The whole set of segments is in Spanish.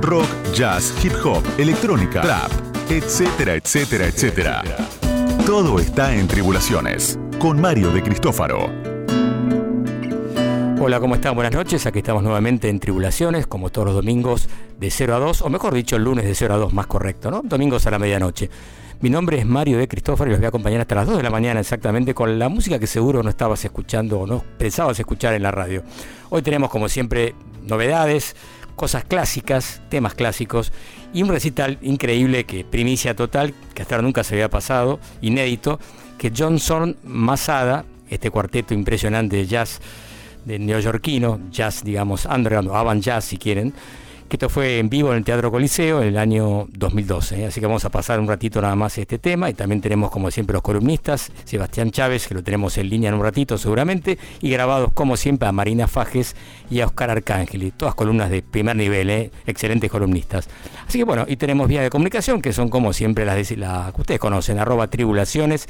rock, jazz, hip hop, electrónica, trap, etcétera, etcétera, etcétera. Todo está en Tribulaciones, con Mario de Cristófaro. Hola, ¿cómo están? Buenas noches. Aquí estamos nuevamente en Tribulaciones, como todos los domingos de 0 a 2, o mejor dicho, el lunes de 0 a 2, más correcto, ¿no? Domingos a la medianoche. Mi nombre es Mario de Cristófaro y los voy a acompañar hasta las 2 de la mañana exactamente con la música que seguro no estabas escuchando o no pensabas escuchar en la radio. Hoy tenemos como siempre novedades, cosas clásicas, temas clásicos y un recital increíble que primicia total, que hasta ahora nunca se había pasado, inédito, que Johnson Masada, este cuarteto impresionante de jazz de neoyorquino, jazz digamos underground avant jazz si quieren, esto fue en vivo en el Teatro Coliseo en el año 2012. ¿eh? Así que vamos a pasar un ratito nada más este tema y también tenemos como siempre los columnistas, Sebastián Chávez, que lo tenemos en línea en un ratito seguramente, y grabados como siempre a Marina Fajes y a Oscar Arcángel, todas columnas de primer nivel, ¿eh? excelentes columnistas. Así que bueno, y tenemos vías de comunicación que son como siempre las, que ustedes conocen, arroba tribulaciones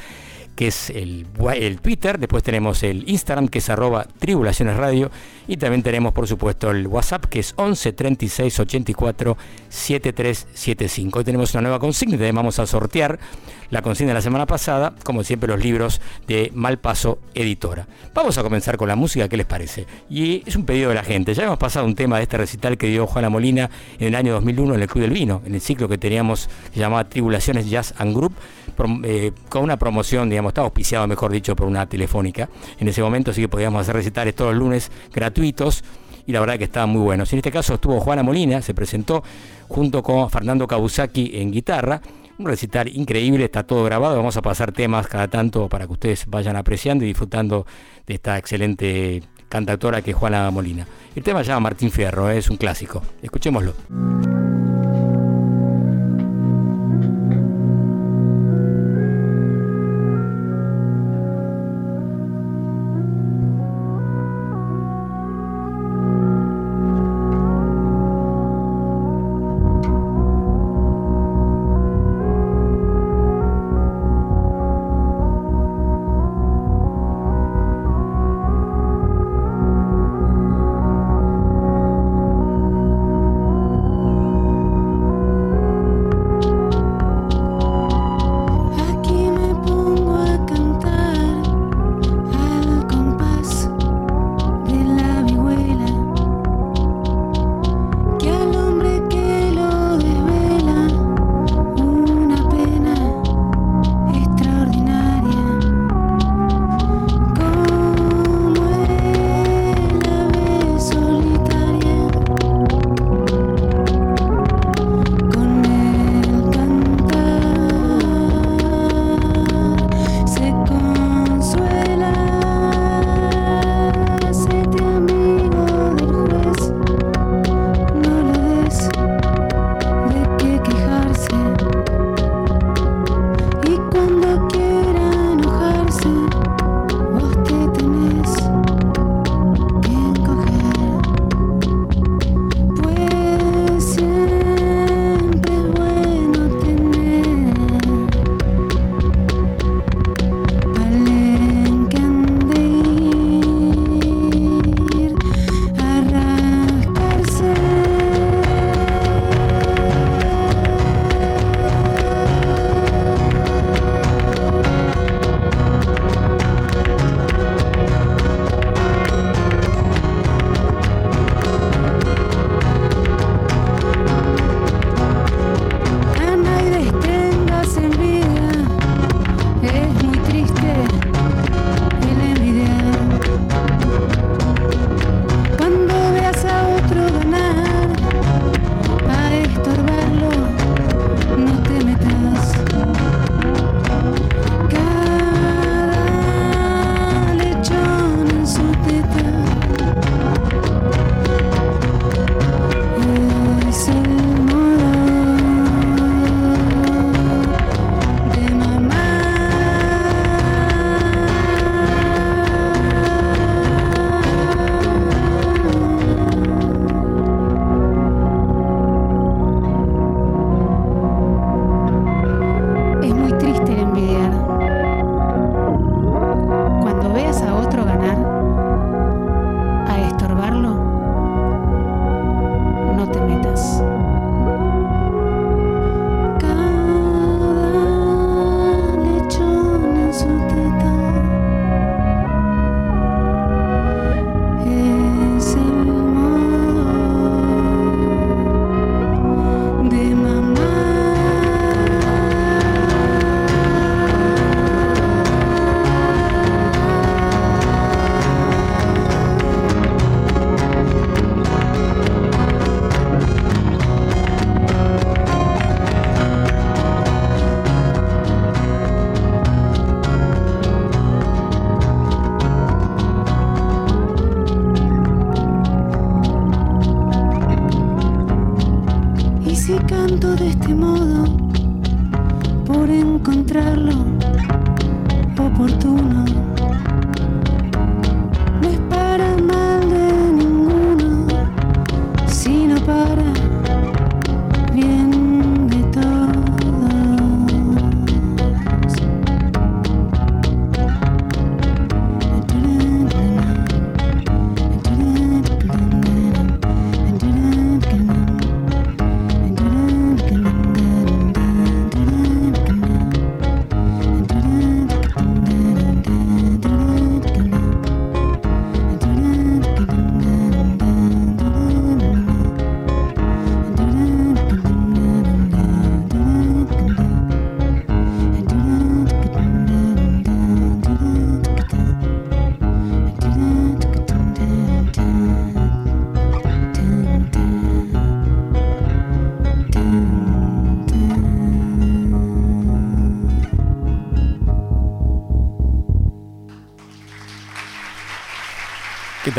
que es el, el, Twitter, después tenemos el Instagram, que es arroba tribulaciones radio, y también tenemos, por supuesto, el WhatsApp, que es 11 36 84 7375. Hoy tenemos una nueva consigna, vamos a sortear la consigna de la semana pasada, como siempre los libros de Malpaso Editora. Vamos a comenzar con la música, ¿qué les parece? Y es un pedido de la gente. Ya hemos pasado un tema de este recital que dio Juana Molina en el año 2001 en el Club del Vino, en el ciclo que teníamos llamado Tribulaciones Jazz and Group, eh, con una promoción, digamos, estaba auspiciado, mejor dicho, por una telefónica. En ese momento sí que podíamos hacer recitales todos los lunes gratuitos y la verdad que estaba muy bueno. En este caso estuvo Juana Molina, se presentó junto con Fernando Kabusaki en guitarra un recital increíble, está todo grabado, vamos a pasar temas cada tanto para que ustedes vayan apreciando y disfrutando de esta excelente cantautora que es Juana Molina. El tema se llama Martín Fierro, es un clásico. Escuchémoslo.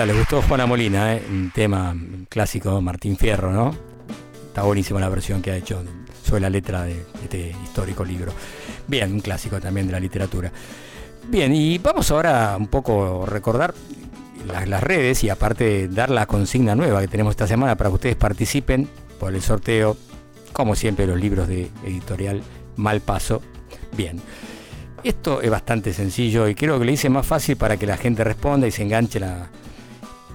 ¿Les gustó Juana Molina? eh? Un tema clásico, Martín Fierro, ¿no? Está buenísima la versión que ha hecho sobre la letra de este histórico libro. Bien, un clásico también de la literatura. Bien, y vamos ahora un poco recordar las, redes y aparte dar la consigna nueva que tenemos esta semana para que ustedes participen por el sorteo, como siempre, los libros de editorial Malpaso. Bien. Esto es bastante sencillo y creo que le hice más fácil para que la gente responda y se enganche la,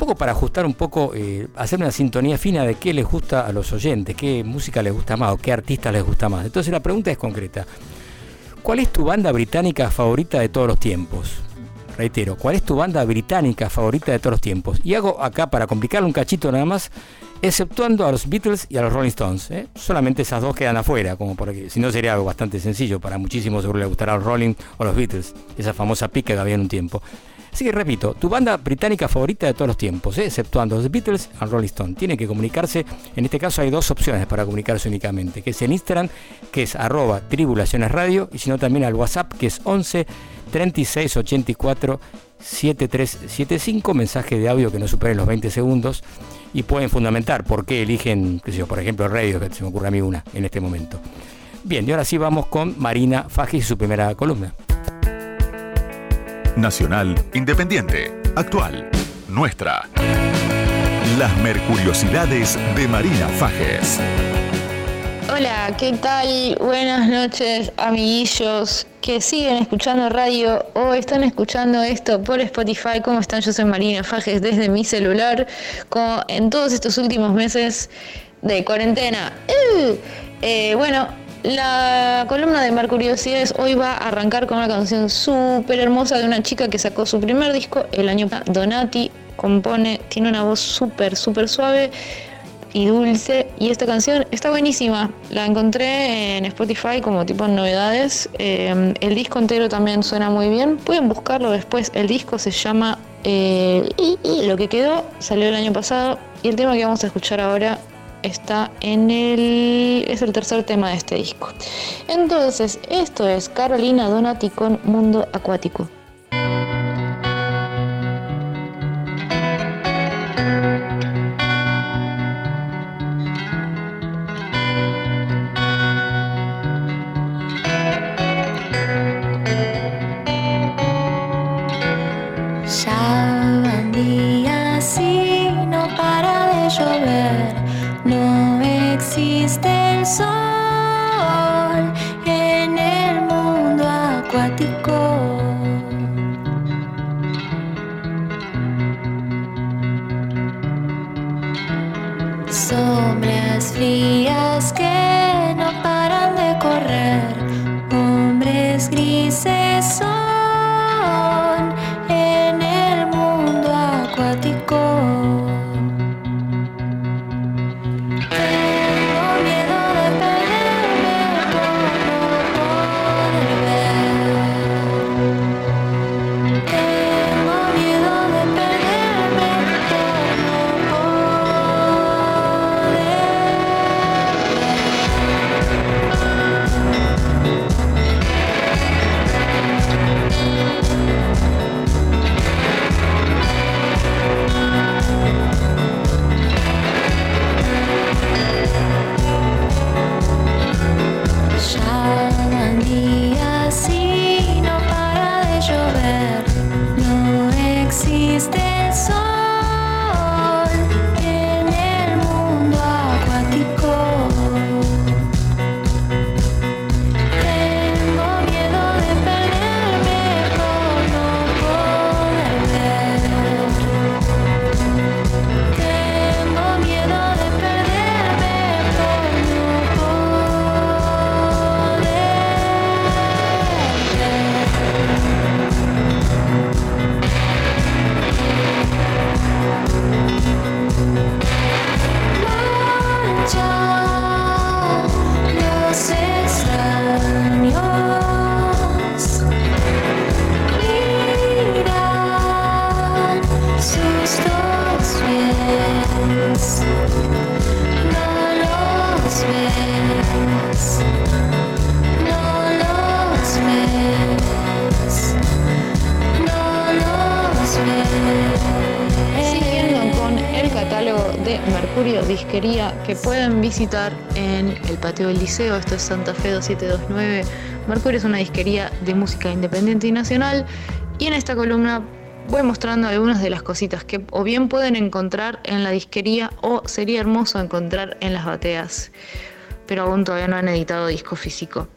poco para ajustar un poco, eh, hacer una sintonía fina de qué les gusta a los oyentes, qué música les gusta más o qué artista les gusta más. Entonces la pregunta es concreta. ¿Cuál es tu banda británica favorita de todos los tiempos? Reitero, ¿cuál es tu banda británica favorita de todos los tiempos? Y hago acá para complicarle un cachito nada más, exceptuando a los Beatles y a los Rolling Stones. ¿eh? Solamente esas dos quedan afuera, como porque si no sería algo bastante sencillo. Para muchísimos seguro les gustará los Rolling o los Beatles, esa famosa pica que había en un tiempo. Así que repito, tu banda británica favorita de todos los tiempos, ¿eh? exceptuando los Beatles y Rolling Stone. Tiene que comunicarse, en este caso hay dos opciones para comunicarse únicamente, que es en Instagram, que es arroba tribulaciones radio, y si no también al WhatsApp, que es 11 36 84 7375, mensaje de audio que no superen los 20 segundos, y pueden fundamentar por qué eligen, qué sé yo, por ejemplo, radio, que se me ocurre a mí una en este momento. Bien, y ahora sí vamos con Marina Faji y su primera columna. Nacional, independiente, actual, nuestra. Las Mercuriosidades de Marina Fajes. Hola, ¿qué tal? Buenas noches, amiguillos que siguen escuchando radio o están escuchando esto por Spotify. ¿Cómo están? Yo soy Marina Fajes desde mi celular, como en todos estos últimos meses de cuarentena. ¡Uh! Eh, bueno, la columna de Mercuriosidades hoy va a arrancar con una canción súper hermosa de una chica que sacó su primer disco el año pasado. Donati compone, tiene una voz súper, súper suave y dulce. Y esta canción está buenísima. La encontré en Spotify como tipo novedades. Eh, el disco entero también suena muy bien. Pueden buscarlo después. El disco se llama eh, Lo que quedó. Salió el año pasado. Y el tema que vamos a escuchar ahora está en el. es el tercer tema de este disco. Entonces, esto es Carolina Donati con Mundo Acuático. Pueden visitar en el patio del liceo, esto es Santa Fe 2729. Mercurio es una disquería de música independiente y nacional y en esta columna voy mostrando algunas de las cositas que o bien pueden encontrar en la disquería o sería hermoso encontrar en las bateas, pero aún todavía no han editado disco físico.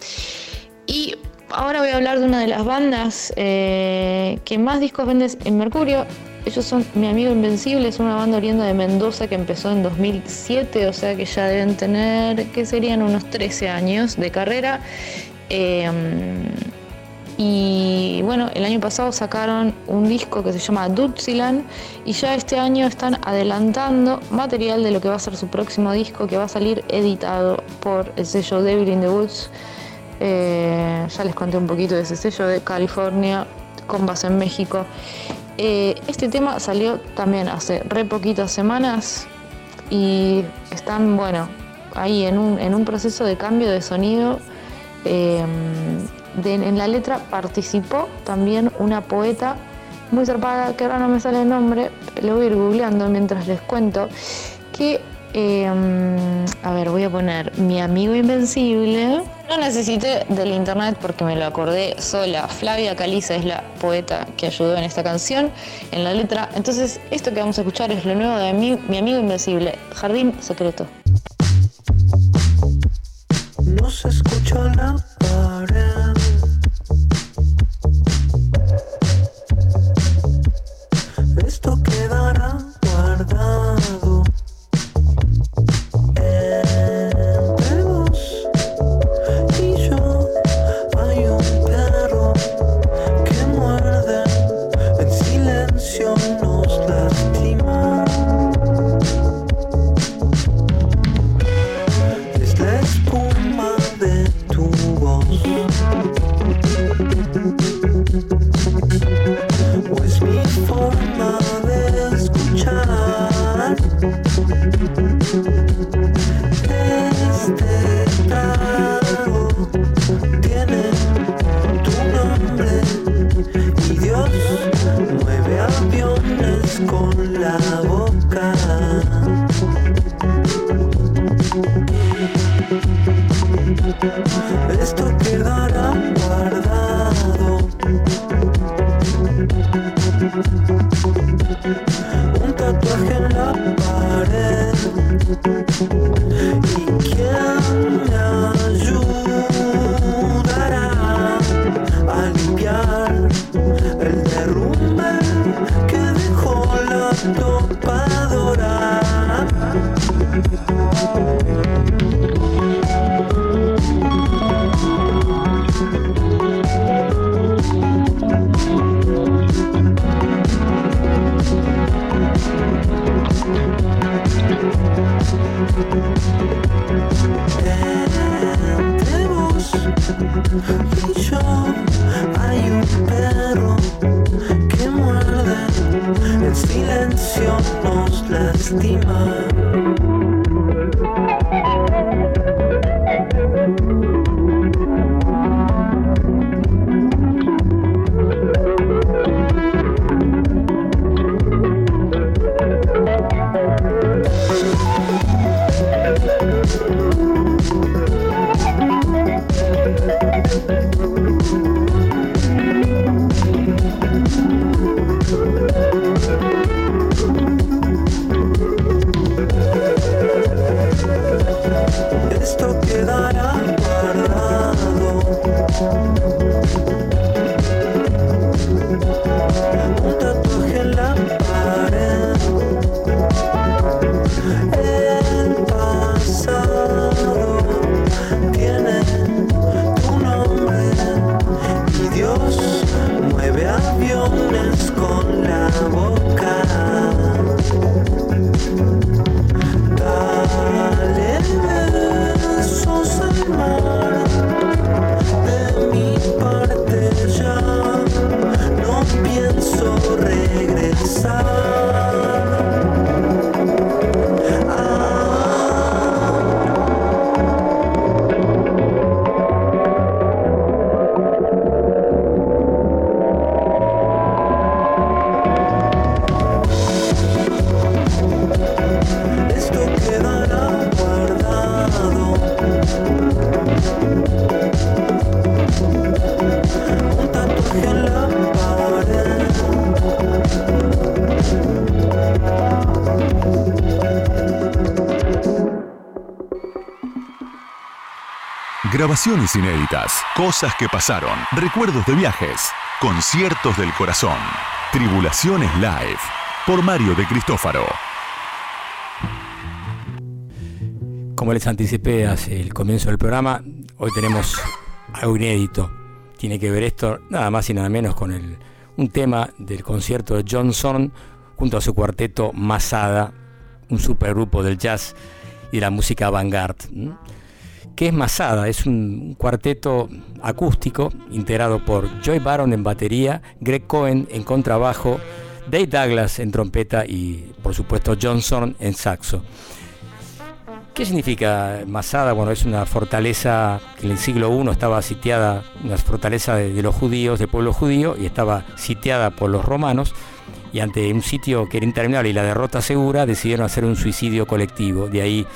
Y ahora voy a hablar de una de las bandas eh, que más discos venden en Mercurio, ellos son Mi Amigo Invencible, es una banda oriunda de Mendoza que empezó en 2007, o sea que ya deben tener, que serían unos 13 años de carrera. Em, y bueno, el año pasado sacaron un disco que se llama Dutziland y ya este año están adelantando material de lo que va a ser su próximo disco que va a salir editado por el sello Devil in the Woods. Eh, ya les conté un poquito de ese sello de California con base en México. Eh, este tema salió también hace re poquitas semanas y están, bueno, ahí en un, proceso de cambio de sonido. Em, en la letra participó también una poeta muy zarpada, que ahora no me sale el nombre, lo voy a ir googleando mientras les cuento, que Em, a ver, voy a poner mi amigo invencible. No necesité del internet porque me lo acordé sola. Flavia Caliza es la poeta que ayudó en esta canción, en la letra. Entonces, esto que vamos a escuchar es lo nuevo de mi, mi amigo invencible, Jardín Secreto. No se escucha la pared. people Thank you. Hay un perro que muerde, el silencio nos lastima. Grabaciones inéditas, cosas que pasaron, recuerdos de viajes, conciertos del corazón. Tribulaciones Live, por Mario de Cristófaro. Como les anticipé hace el comienzo del programa, hoy tenemos algo inédito. Tiene que ver esto nada más y nada menos con el, un tema del concierto de Johnson junto a su cuarteto Masada, un supergrupo del jazz y de la música avant-garde. ¿Qué es Masada? Es un cuarteto acústico integrado por Joy Baron en batería, Greg Cohen en contrabajo, Dave Douglas en trompeta y por supuesto Johnson en saxo. ¿Qué significa Masada? Bueno, es una fortaleza que en el siglo I estaba sitiada, una fortaleza de, de los judíos, del pueblo judío, y estaba sitiada por los romanos y ante un sitio que era interminable y la derrota segura, decidieron hacer un suicidio colectivo. De ahí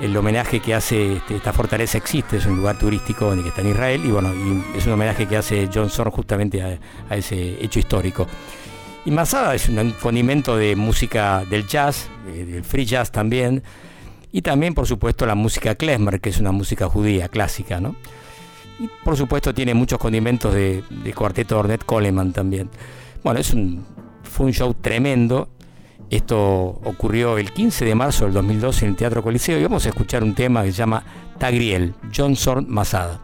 el homenaje que hace este, esta fortaleza existe, es un lugar turístico que está en Israel y bueno, y es un homenaje que hace Johnson justamente a, a, ese hecho histórico. Y Masada es un condimento de música del jazz, eh, del free jazz también, y también por supuesto la música klezmer, que es una música judía clásica, ¿no? Y por supuesto tiene muchos condimentos de, de cuarteto Ornette Coleman también. Bueno, es un, fue un show tremendo esto ocurrió el 15 de marzo del 2012 en el Teatro Coliseo y vamos a escuchar un tema que se llama Tagriel, Johnson Masada.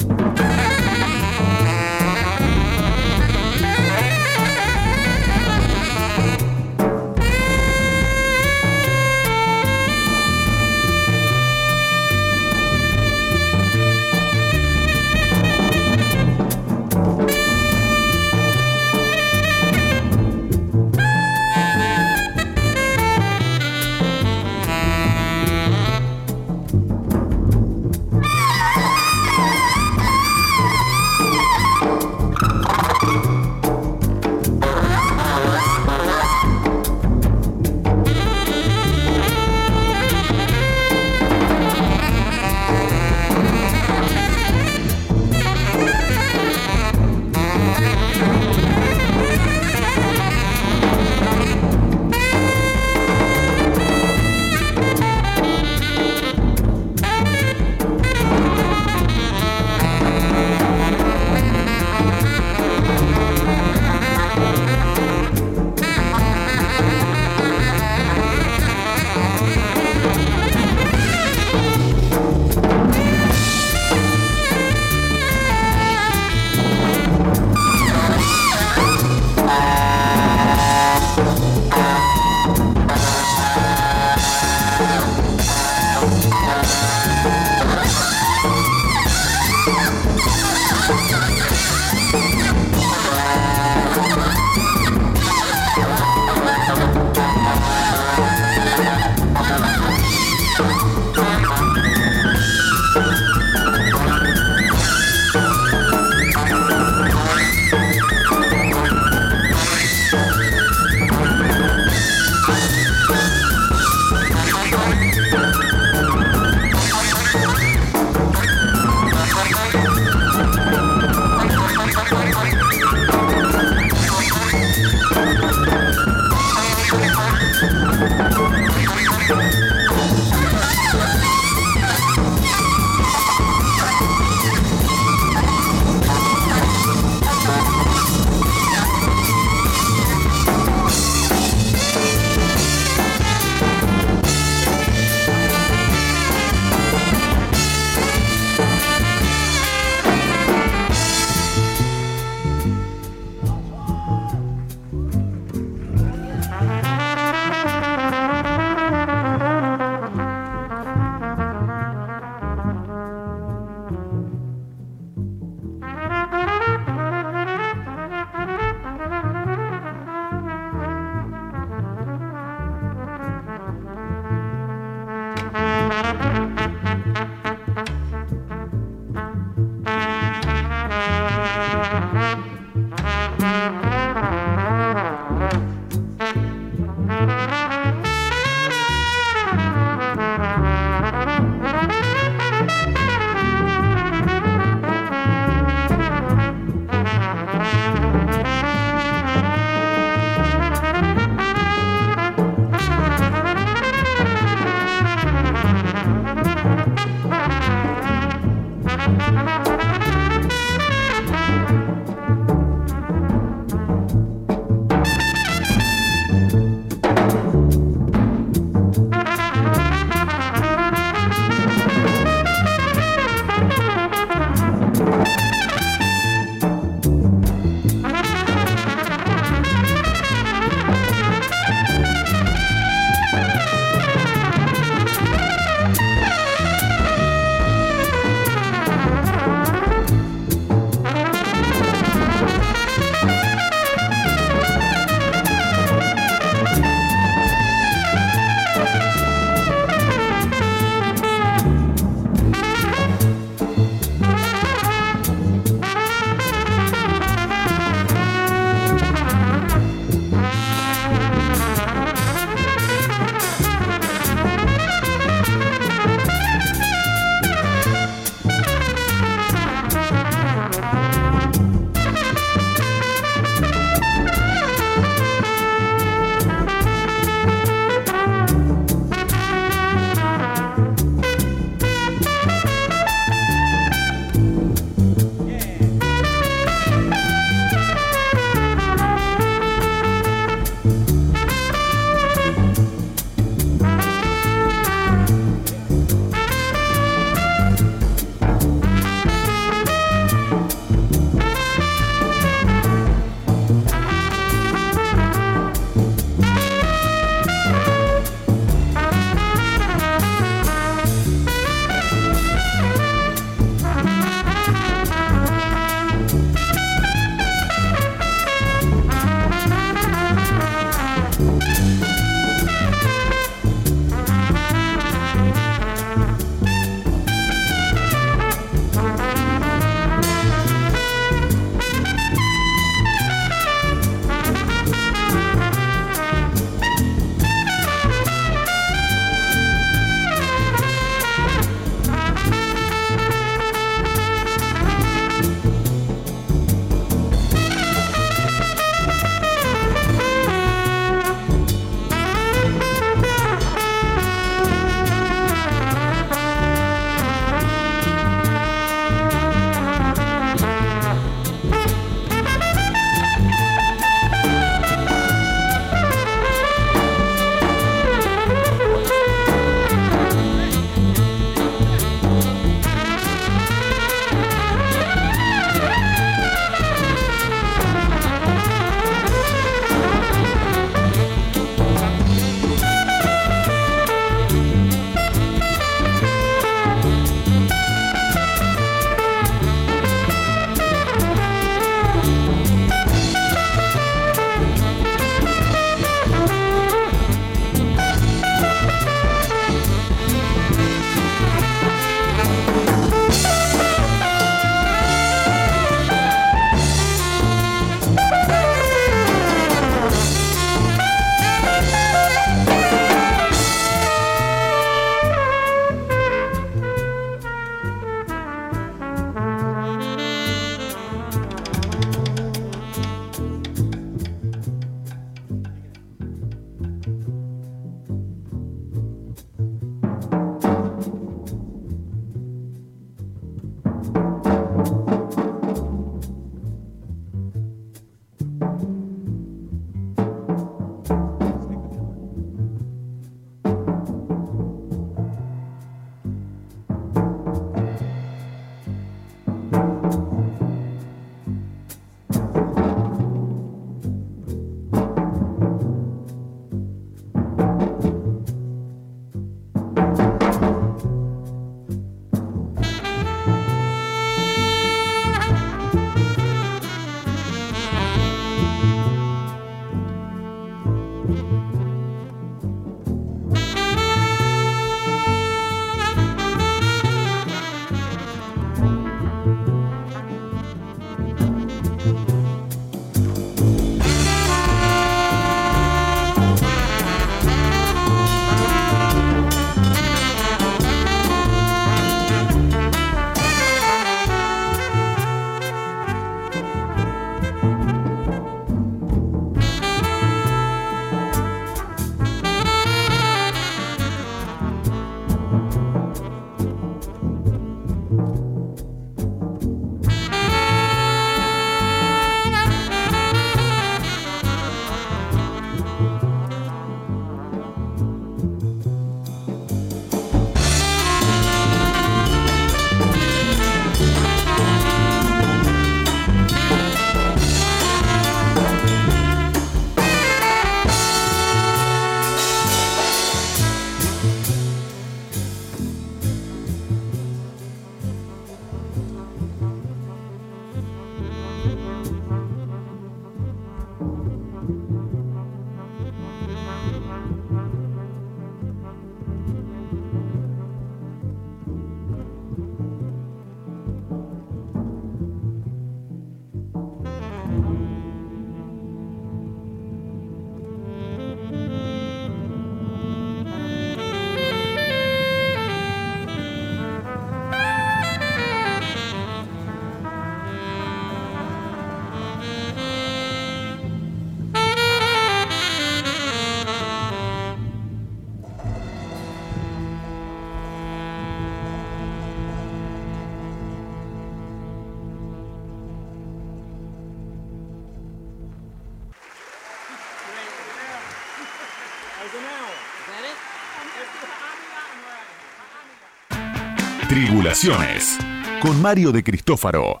Tribulaciones con Mario de Cristófaro.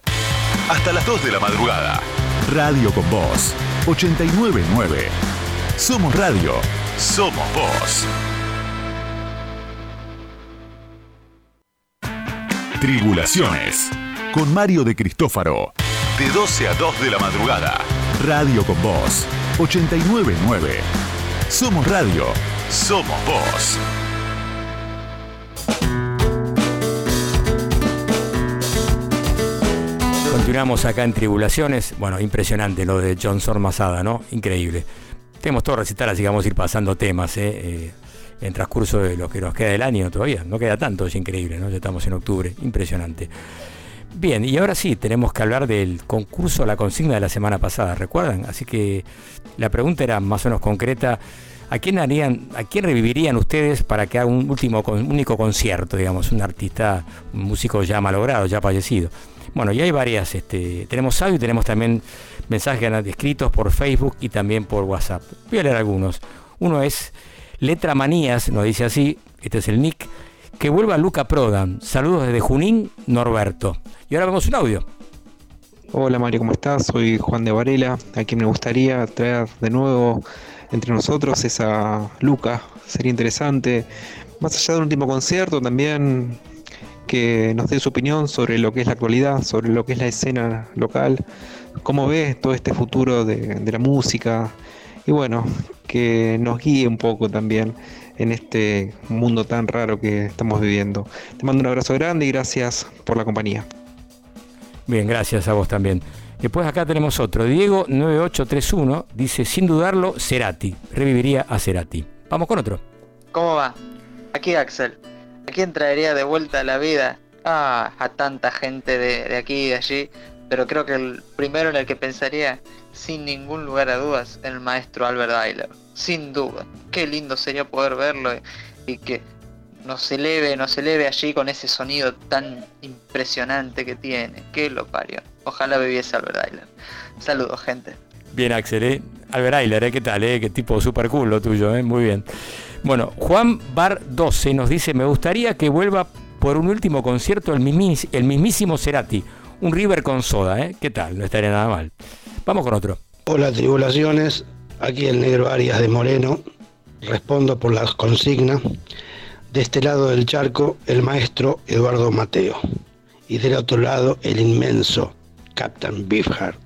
hasta las 2 de la madrugada. Radio con Voz 899. Somos radio, somos voz. Tribulaciones con Mario de Cristófaro. De 12 a 2 de la madrugada. Radio con Voz 899. Somos radio, somos voz. Continuamos acá en Tribulaciones. Bueno, impresionante lo de Johnson Masada, ¿no? Increíble. Tenemos todo recital, así que vamos a ir pasando temas, ¿eh? Eh, en transcurso de lo que nos queda del año todavía. No queda tanto, es increíble, ¿no? Ya estamos en octubre. Impresionante. Bien, y ahora sí, tenemos que hablar del concurso, la consigna de la semana pasada, ¿recuerdan? Así que la pregunta era más o menos concreta. ¿A quién harían, a quién revivirían ustedes para que haga un último, con- único concierto, digamos, un artista, un músico ya malogrado, ya fallecido? Bueno, y hay varias, este, tenemos audio y tenemos también mensajes escritos por Facebook y también por WhatsApp. Voy a leer algunos. Uno es Letra Manías, nos dice así, este es el nick, que vuelva Luca Prodan. Saludos desde Junín, Norberto. Y ahora vemos un audio. Hola Mario, ¿cómo estás? Soy Juan de Varela, a quien me gustaría traer de nuevo entre nosotros es a Luca, sería interesante, más allá del último concierto también que nos dé su opinión sobre lo que es la actualidad, sobre lo que es la escena local, cómo ve todo este futuro de, de la música y bueno, que nos guíe un poco también en este mundo tan raro que estamos viviendo. Te mando un abrazo grande y gracias por la compañía. Bien, gracias a vos también. Después acá tenemos otro. Diego 9831 dice, sin dudarlo, Cerati. Reviviría a Cerati. Vamos con otro. ¿Cómo va? Aquí Axel. ¿A quién traería de vuelta a la vida? Ah, a tanta gente de, aquí y de allí. Pero creo que el primero en el que pensaría, sin ningún lugar a dudas, el maestro Albert Ayler. Sin duda. Qué lindo sería poder verlo y, y que nos eleve, nos eleve allí con ese sonido tan impresionante que tiene. Que lo parió. Ojalá viviese Albert Ayler. Saludos, gente. Bien, Axel, ¿eh? Albert Ayler, ¿eh? ¿qué tal? Eh? Qué tipo super cool lo tuyo, ¿eh? Muy bien. Bueno, Juan Bar 12 nos dice, me gustaría que vuelva por un último concierto el, mismis- el mismísimo Cerati. Un River con soda, ¿eh? ¿Qué tal? No estaría nada mal. Vamos con otro. Hola tribulaciones, aquí el negro Arias de Moreno, respondo por la consigna. De este lado del charco, el maestro Eduardo Mateo. Y del otro lado, el inmenso Captain Beefheart.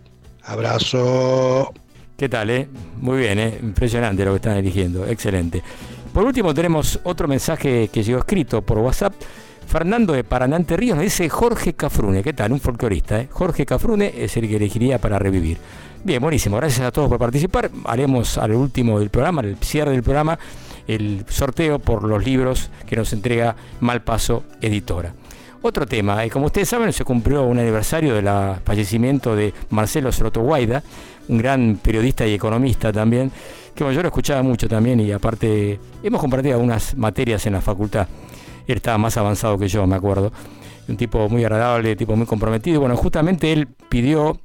Abrazo. ¿Qué tal, eh? Muy bien, eh? Impresionante lo que están eligiendo. Excelente. Por último, tenemos otro mensaje que llegó escrito por WhatsApp. Fernando de Paraná Entre Ríos nos dice Jorge Cafrune. ¿Qué tal? Un folclorista, ¿eh? Jorge Cafrune es el que elegiría para revivir. Bien, buenísimo. Gracias a todos por participar. Haremos al último del programa, al cierre del programa, el sorteo por los libros que nos entrega Malpaso Editora. Otro tema, y como ustedes saben, se cumplió un aniversario del fallecimiento de Marcelo Soto Guaida, un gran periodista y economista también, bueno, yo lo escuchaba mucho también y aparte hemos compartido algunas materias en la facultad. Él estaba más avanzado que yo, me acuerdo. Un tipo muy agradable, tipo muy comprometido. Bueno, justamente él pidió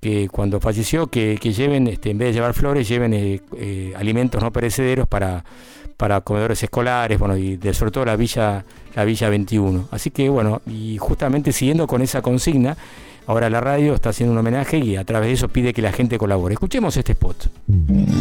que cuando falleció que, que lleven, este, en vez de llevar flores, lleven eh, eh, alimentos no perecederos para, para comedores escolares, bueno, y de, sobre todo la Villa, la Villa 21. Así que bueno, y justamente siguiendo con esa consigna, ahora la radio está haciendo un homenaje y a través de eso pide que la gente colabore. Escuchemos este spot.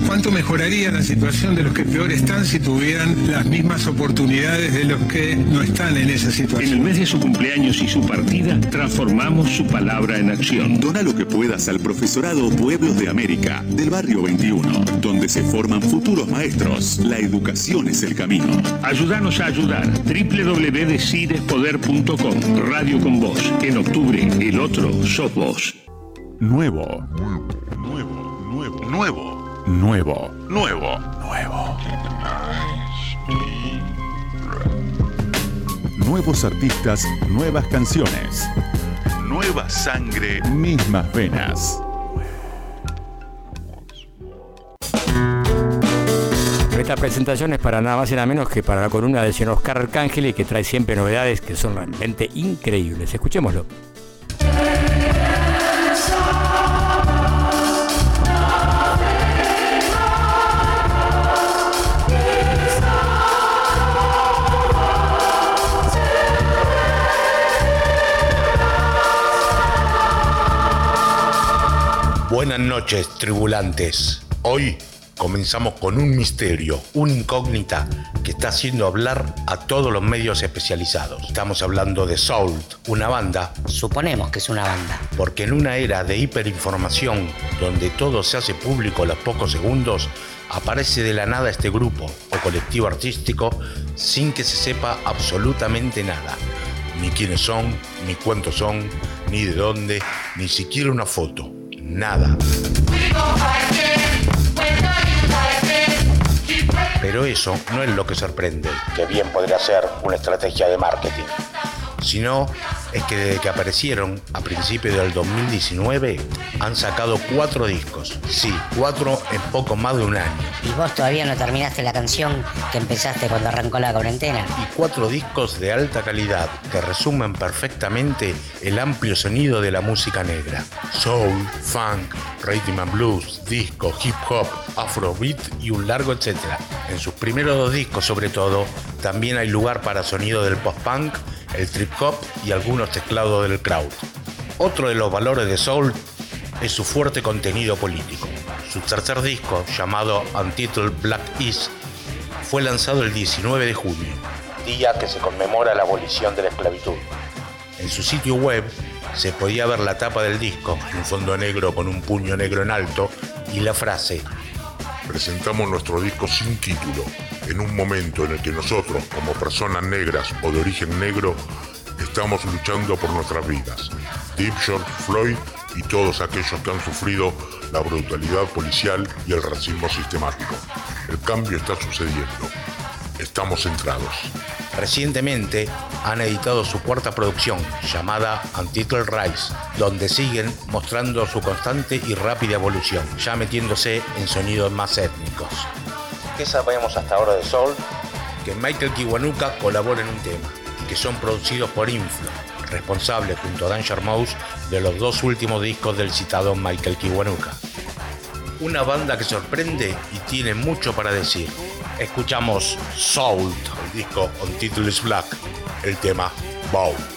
¿Cuánto mejoraría la situación de los que peor están si tuvieran las mismas oportunidades de los que no están en esa En el situación? mes de su cumpleaños y su partida, transformamos su palabra en acción. Dona lo que puedas al profesorado Pueblos de América del barrio 21, donde se forman futuros maestros. La educación es el camino. Ayúdanos a ayudar. www.decidespoder.com. Radio con vos. En octubre, el otro somos nuevo, nuevo, nuevo, nuevo, nuevo, nuevo, nuevo. Nuevos artistas, nuevas canciones. Nueva sangre, mismas venas. Esta presentación es para nada más y nada menos que para la columna del señor Oscar Arcángel y que trae siempre novedades que son realmente increíbles. Escuchémoslo. Buenas noches, tribulantes. Hoy comenzamos con un misterio, una incógnita que está haciendo hablar a todos los medios especializados. Estamos hablando de Soul, una banda. Suponemos que es una banda. Porque en una era de hiperinformación, donde todo se hace público a los pocos segundos, aparece de la nada este grupo o colectivo artístico sin que se sepa absolutamente nada. Ni quiénes son, ni cuántos son, ni de dónde, ni siquiera una foto. Nada. Pero eso no es lo que sorprende, que bien podría ser una estrategia de marketing sino es que desde que aparecieron a principios del 2019 han sacado cuatro discos. Sí, cuatro en poco más de un año. Y vos todavía no terminaste la canción que empezaste cuando arrancó la cuarentena. Y cuatro discos de alta calidad que resumen perfectamente el amplio sonido de la música negra. Soul, funk, rhythm and blues, disco, hip hop, afrobeat y un largo etcétera. En sus primeros dos discos sobre todo, también hay lugar para sonido del post-punk el trip hop y algunos teclados del crowd. Otro de los valores de Soul es su fuerte contenido político. Su tercer disco, llamado Untitled Black East, fue lanzado el 19 de junio, día que se conmemora la abolición de la esclavitud. En su sitio web se podía ver la tapa del disco, un fondo negro con un puño negro en alto, y la frase Presentamos nuestro disco sin título, en un momento en el que nosotros, como personas negras o de origen negro, estamos luchando por nuestras vidas. Deep Short, Floyd y todos aquellos que han sufrido la brutalidad policial y el racismo sistemático. El cambio está sucediendo. Estamos centrados. Recientemente han editado su cuarta producción, llamada Untitled Rise, donde siguen mostrando su constante y rápida evolución, ya metiéndose en sonidos más étnicos. ¿Qué sabemos hasta ahora de Soul? Que Michael Kiwanuka colabora en un tema y que son producidos por Inflo, responsable junto a Danger Mouse de los dos últimos discos del citado Michael Kiwanuka. Una banda que sorprende y tiene mucho para decir. Escuchamos Soul, el disco On Title Black, el tema Bow.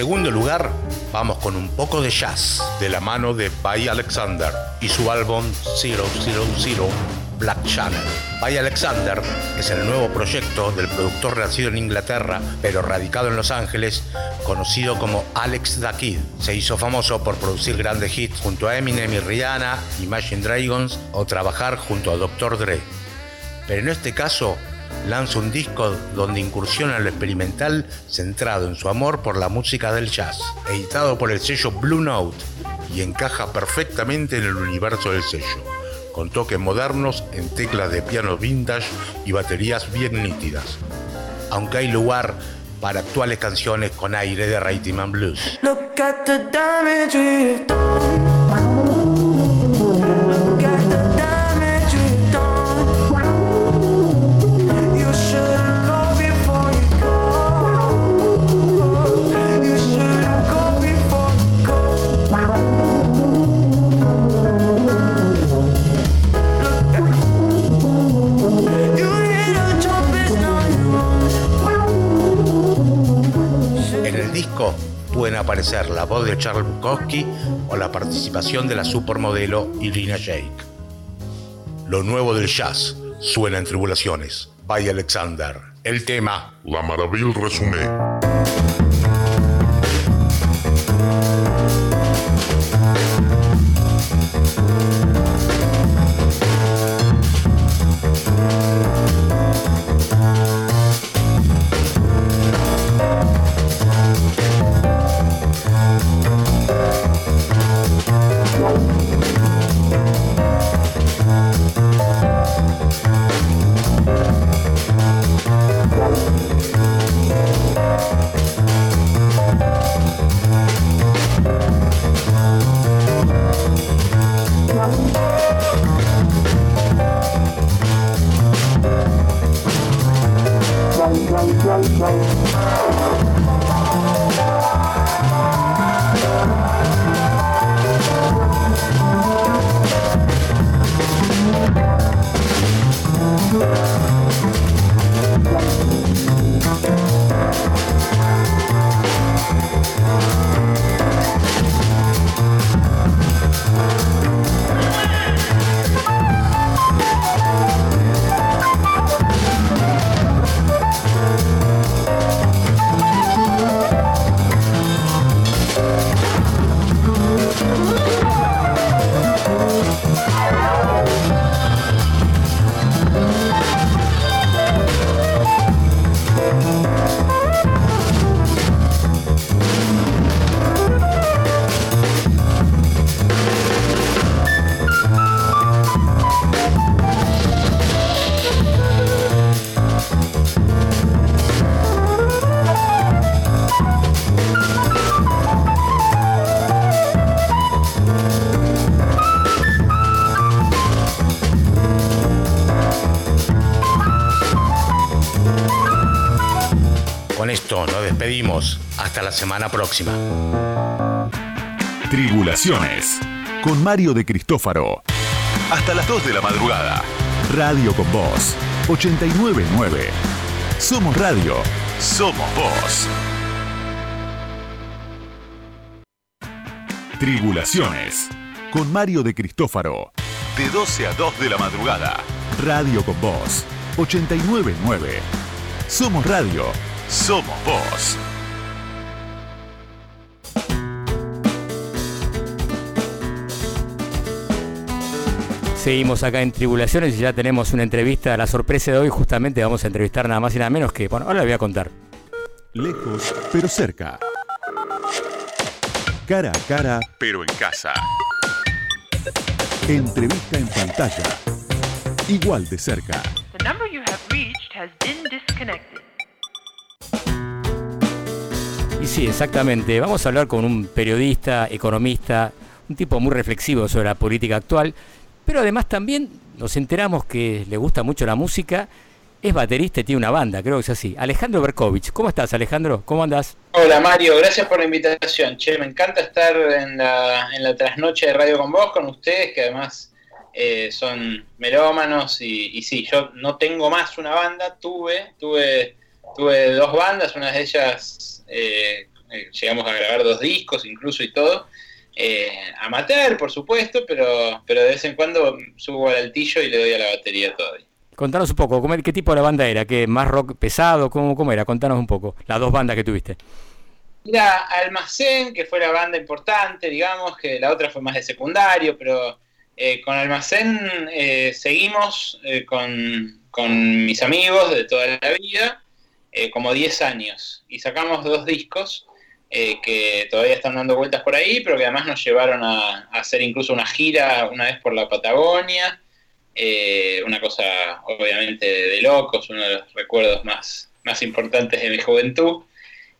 Segundo lugar, vamos con un poco de jazz de la mano de By Alexander y su álbum 000 Black Channel. By Alexander es el nuevo proyecto del productor nacido en Inglaterra, pero radicado en Los Ángeles, conocido como Alex the Kid. Se hizo famoso por producir grandes hits junto a Eminem y Rihanna, Imagine Dragons o trabajar junto a Dr. Dre. Pero en este caso, lanza un disco donde incursiona en lo experimental centrado en su amor por la música del jazz, editado por el sello Blue Note y encaja perfectamente en el universo del sello, con toques modernos en teclas de piano vintage y baterías bien nítidas. Aunque hay lugar para actuales canciones con aire de Rhythm and Blues. The aparecer la voz de Charles Bukowski o la participación de la supermodelo Irina Shayk. Lo nuevo del jazz suena en tribulaciones. By Alexander. El tema La Maraville Resumé. Despedimos. Hasta la semana próxima. Tribulaciones con Mario de Cristófaro. Hasta las 2 de la madrugada. Radio con Voz 899. Somos radio. Somos voz. Tribulaciones con Mario de Cristófaro. De 12 a 2 de la madrugada. Radio con Voz 899. Somos radio. Somos voz. Seguimos acá en Tribulaciones y ya tenemos una entrevista. La sorpresa de hoy justamente vamos a entrevistar nada más y nada menos que, bueno, ahora le voy a contar. Lejos, pero cerca. Cara a cara, pero en casa. Entrevista en pantalla. Igual de cerca. The number you have reached has been Y sí, exactamente. Vamos a hablar con un periodista, economista, un tipo muy reflexivo sobre la política actual, pero además también nos enteramos que le gusta mucho la música, es baterista y tiene una banda, creo que es así. Alejandro Berkovich, ¿cómo estás Alejandro? ¿Cómo andás? Hola Mario, gracias por la invitación. Che, me encanta estar en la, en la trasnoche de Radio con vos, con ustedes, que además eh, son melómanos y, y sí, yo no tengo más una banda, tuve, tuve, tuve dos bandas, una de ellas eh, eh, llegamos a grabar dos discos incluso y todo. Eh, amateur, por supuesto, pero, pero de vez en cuando subo al altillo y le doy a la batería todavía. Contanos un poco, ¿cómo- ¿qué tipo de banda era? ¿Qué, ¿Más rock pesado? ¿Cómo, ¿Cómo era? Contanos un poco, las dos bandas que tuviste. Mira, Almacén, que fue la banda importante, digamos, que la otra fue más de secundario, pero eh, con Almacén eh, seguimos eh, con, con mis amigos de toda la vida, eh, como 10 años, y sacamos dos discos eh, que todavía están dando vueltas por ahí, pero que además nos llevaron a, hacer incluso una gira una vez por la Patagonia, eh, una cosa obviamente de, locos, uno de los recuerdos más, más importantes de mi juventud.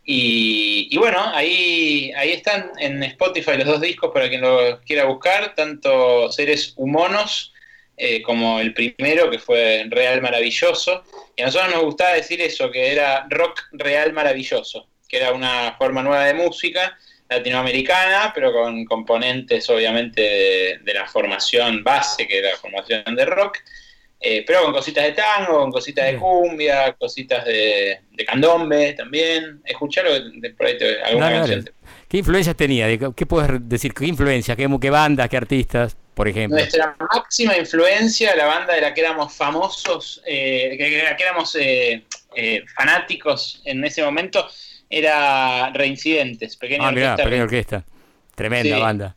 Y, y bueno, ahí, ahí están en Spotify los dos discos para quien lo quiera buscar, tanto Seres Humanos eh, como el primero, que fue Real Maravilloso. Y a nosotros nos gustaba decir eso, que era rock real maravilloso, que era una forma nueva de música latinoamericana, pero con componentes obviamente de, de la formación base, que era la formación de rock. Eh, pero con cositas de tango, con cositas de cumbia, cositas de, de candombe también. Escuchalo de, por ahí te- alguna canción. ¿Qué influencias tenía? ¿De ¿Qué puedes decir? ¿Qué influencia? ¿Qué, qué bandas? ¿Qué artistas? Por ejemplo. Nuestra máxima influencia, la banda de la que éramos famosos, eh, de la que éramos eh, eh, fanáticos en ese momento, era Reincidentes, pequeña Ah, mirá, orquesta pequeña orquesta. Tremenda Sí. banda.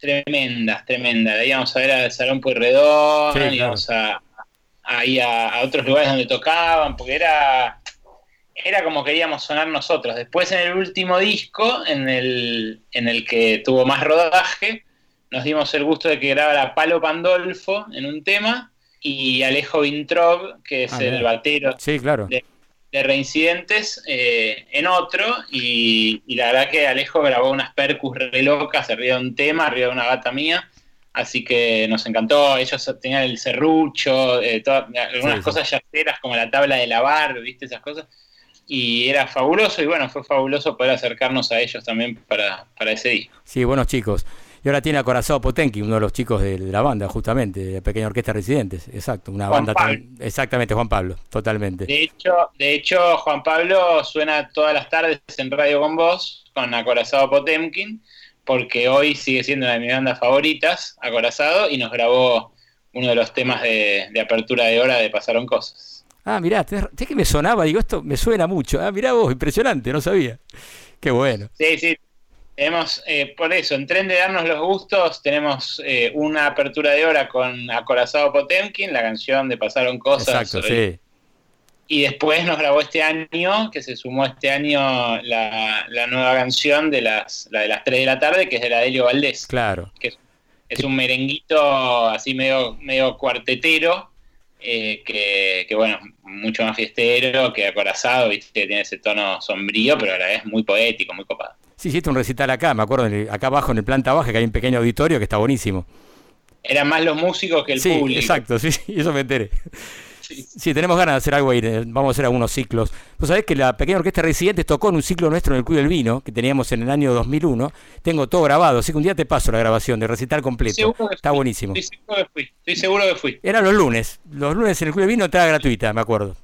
Tremenda, tremenda. La íbamos a ver al Salón Pueyrredón, Sí, claro. íbamos a, ahí a, a otros lugares donde tocaban, porque era, era como queríamos sonar nosotros. Después en el último disco, en el, en el que tuvo más rodaje, nos dimos el gusto de que grabara Palo Pandolfo en un tema y Alejo Vintrov, que es Ah, el batero Sí, claro. de, de Reincidentes eh, en otro y, y la verdad que Alejo grabó unas percus re locas arriba de un tema, arriba de una gata mía, así que nos encantó, ellos tenían el serrucho, eh, algunas Sí, sí. cosas yaceras como la tabla de lavar, viste esas cosas, y era fabuloso y bueno, fue fabuloso poder acercarnos a ellos también para, para ese disco. Sí, buenos chicos. Y ahora tiene a Corazao Potenki, uno de los chicos de, de la banda, justamente, de Pequeña Orquesta Residentes. Exacto, una Juan banda tan- Exactamente, Juan Pablo, totalmente. De hecho, de hecho, Juan Pablo suena todas las tardes en Radio con Vos, con Acorazado Potemkin, porque hoy sigue siendo una de mis bandas favoritas, Acorazado, y nos grabó uno de los temas de, de apertura de hora de Pasaron Cosas. Ah, mirá, te- que me sonaba, digo, esto me suena mucho. Ah, mirá vos, impresionante, no sabía. Qué bueno. Sí, sí. Tenemos, eh, por eso, en Tren de Darnos los Gustos, tenemos eh, una apertura de hora con Acorazado Potemkin, la canción de Pasaron Cosas. Exacto, sí. Y después nos grabó este año, que se sumó este año la, la nueva canción de las, la de las 3 de la tarde, que es de la Delio Valdés. Claro. Que es, es un merenguito así medio, medio cuartetero, eh, que, que, bueno, mucho más fiestero que acorazado, viste, que tiene ese tono sombrío, pero a la vez muy poético, muy copado. Sí, hiciste un recital acá, me acuerdo, acá abajo en el planta baja, que hay un pequeño auditorio que está buenísimo. Eran más los músicos que el sí, público. exacto, sí, sí, eso me enteré. Sí, tenemos ganas de hacer algo ahí, vamos a hacer algunos ciclos. Vos sabés que la Pequeña Orquesta Residentes tocó en un ciclo nuestro en el Club del Vino, que teníamos en el año 2001. Tengo todo grabado, así que un día te paso la grabación de recital completo. Está buenísimo. Estoy seguro que fui, estoy seguro que fui. Era los lunes, los lunes en el Club del Vino entrada gratuita, me acuerdo.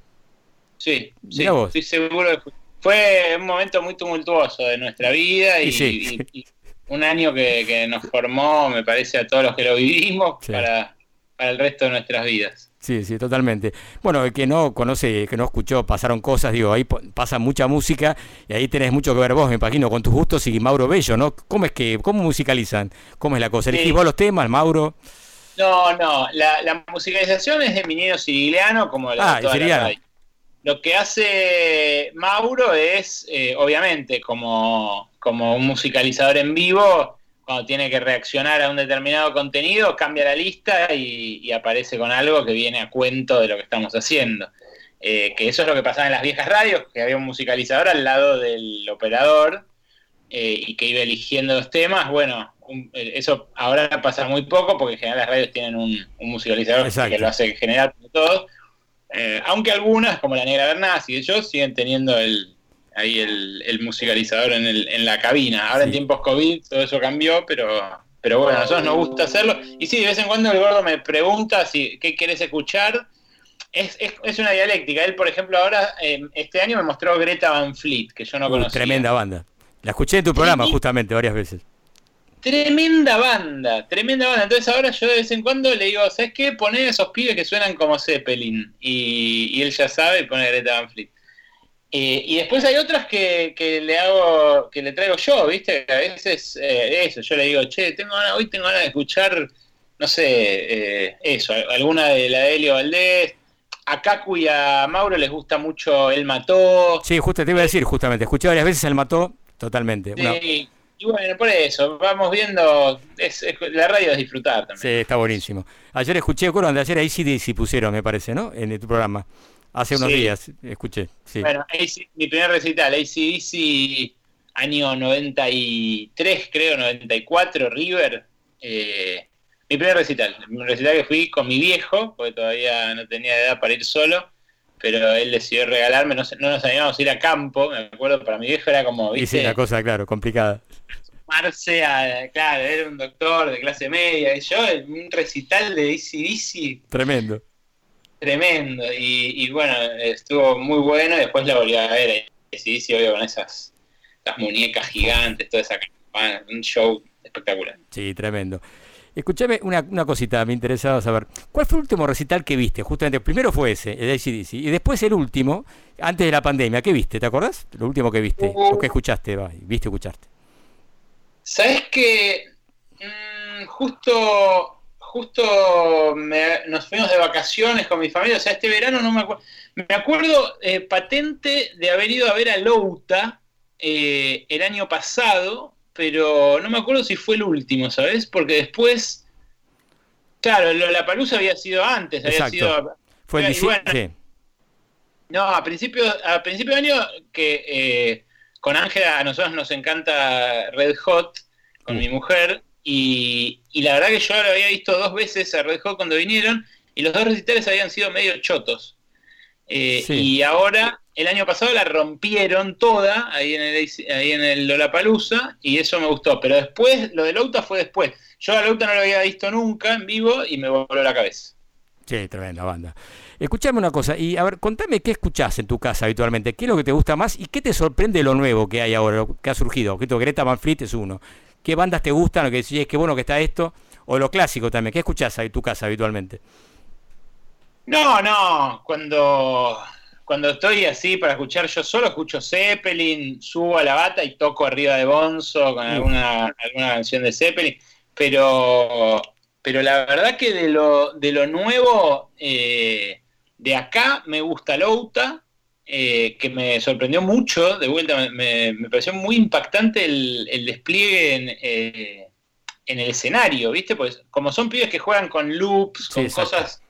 Sí, sí, vos. estoy seguro que fui. Fue un momento muy tumultuoso de nuestra vida y, Y sí. y- y un año que, que nos formó, me parece, a todos los que lo vivimos Sí. para, para el resto de nuestras vidas. Sí, sí, totalmente. Bueno, el que no conoce, que no escuchó, pasaron cosas, digo, ahí pasa mucha música y ahí tenés mucho que ver vos, me imagino, con tus gustos y Mauro Bello, ¿no? ¿Cómo es que, cómo musicalizan? ¿Cómo es la cosa? ¿Elegís Sí. vos los temas, Mauro? No, no, la, la musicalización es de Minero Sirigliano, como la Ah, de toda la radio. Lo que hace Mauro es, eh, obviamente, como, como un musicalizador en vivo, cuando tiene que reaccionar a un determinado contenido, cambia la lista y, y aparece con algo que viene a cuento de lo que estamos haciendo. Eh, que eso es lo que pasaba en las viejas radios, que había un musicalizador al lado del operador eh, y que iba eligiendo los temas. Bueno, un- eso ahora pasa muy poco porque en general las radios tienen un, un musicalizador Exacto. que lo hace en general todo. Eh, aunque algunas, como la Negra Bernás y ellos, siguen teniendo el, ahí el, el musicalizador en, el- en la cabina. Ahora en tiempos COVID todo eso cambió, pero, pero bueno, a nosotros nos gusta hacerlo. Y sí, de vez en cuando el gordo me pregunta si qué querés escuchar. Es, es, es una dialéctica. Él, por ejemplo, ahora, eh, este año me mostró Greta Van Fleet, que yo no Uh, conocía. tremenda banda. La escuché en tu programa justamente varias veces. Tremenda banda, tremenda banda. Entonces ahora yo de vez en cuando le digo, ¿sabes qué? Poné esos pibes que suenan como Zeppelin. Y, y él ya sabe y pone Greta Van Fleet. Eh, y después hay otras que, que le hago, que le traigo yo, ¿viste? A veces eh, eso, yo le digo, che, tengo ganas, hoy tengo ganas de escuchar, no sé, eh, eso, alguna de la de Helio Valdés. A Kaku y a Mauro les gusta mucho El Mató. Sí, justo te iba a decir, justamente. Escuché varias veces el mató totalmente. Una- Sí, y bueno, por eso, vamos viendo, es- es- la radio es disfrutar también. Sí, está buenísimo. Ayer escuché, ¿cuándo? de ayer sí pusieron, me parece, ¿no? En tu programa. Hace unos Sí. días escuché, sí. Bueno, AC mi primer recital, ACDC, año 93, creo, 94, River. eh, mi primer recital, un recital que fui con mi viejo, porque todavía no tenía edad para ir solo, pero él decidió regalarme, no, no nos animamos a ir a campo, me acuerdo, para mi viejo era como, Y viste, sí, la cosa, claro, complicada. Sumarse a, claro, era un doctor de clase media, y yo, un recital de ACDC Tremendo. tremendo, y, y bueno, estuvo muy bueno, y después la volví a ver, ACDC, obvio, con esas, esas muñecas gigantes, toda esa un show espectacular. Sí, tremendo. Escúchame una, una cosita, me interesaba saber. ¿Cuál fue el último recital que viste? Justamente, primero fue ese, el de ACDC, y después el último, antes de la pandemia. ¿Qué viste? ¿Te acordás? Lo último que viste, o que escuchaste, va, viste, escuchaste. ¿Sabes que mm, justo justo me- nos fuimos de vacaciones con mi familia, o sea, este verano no me acuerdo. Me acuerdo eh, patente de haber ido a ver a Louta eh, el año pasado, pero no me acuerdo si fue el último, ¿sabes? Porque después, claro, la palusa había sido antes, había Exacto. sido... Fue el bueno, sí. no, a principio, a principio de año que eh, con Ángela a nosotros nos encanta Red Hot, con mi mujer, y, y la verdad que yo lo había visto dos veces a Red Hot cuando vinieron, y los dos recitales habían sido medio chotos. Eh, Sí. Y ahora, el año pasado la rompieron toda ahí en el, ahí en el Lollapalooza, y eso me gustó. Pero después, lo de Louta fue después. Yo a Louta no lo había visto nunca en vivo y me voló la cabeza. Sí, tremenda banda. Escuchame una cosa, y a ver, contame qué escuchás en tu casa habitualmente, qué es lo que te gusta más y qué te sorprende de lo nuevo que hay ahora, lo que ha surgido. Que Greta Van Fleet es uno. ¿Qué bandas te gustan? Lo que decís, qué bueno que está esto. O lo clásico también, ¿qué escuchás ahí en tu casa habitualmente? No, no, cuando, cuando estoy así para escuchar yo solo, escucho Zeppelin, subo a la bata y toco arriba de Bonzo con alguna, alguna canción de Zeppelin, pero, pero la verdad que de lo, de lo nuevo eh, de acá me gusta Louta, eh, que me sorprendió mucho, de vuelta me, me- pareció muy impactante el, el despliegue en, eh, en el escenario, ¿viste? Pues como son pibes que juegan con loops, con cosas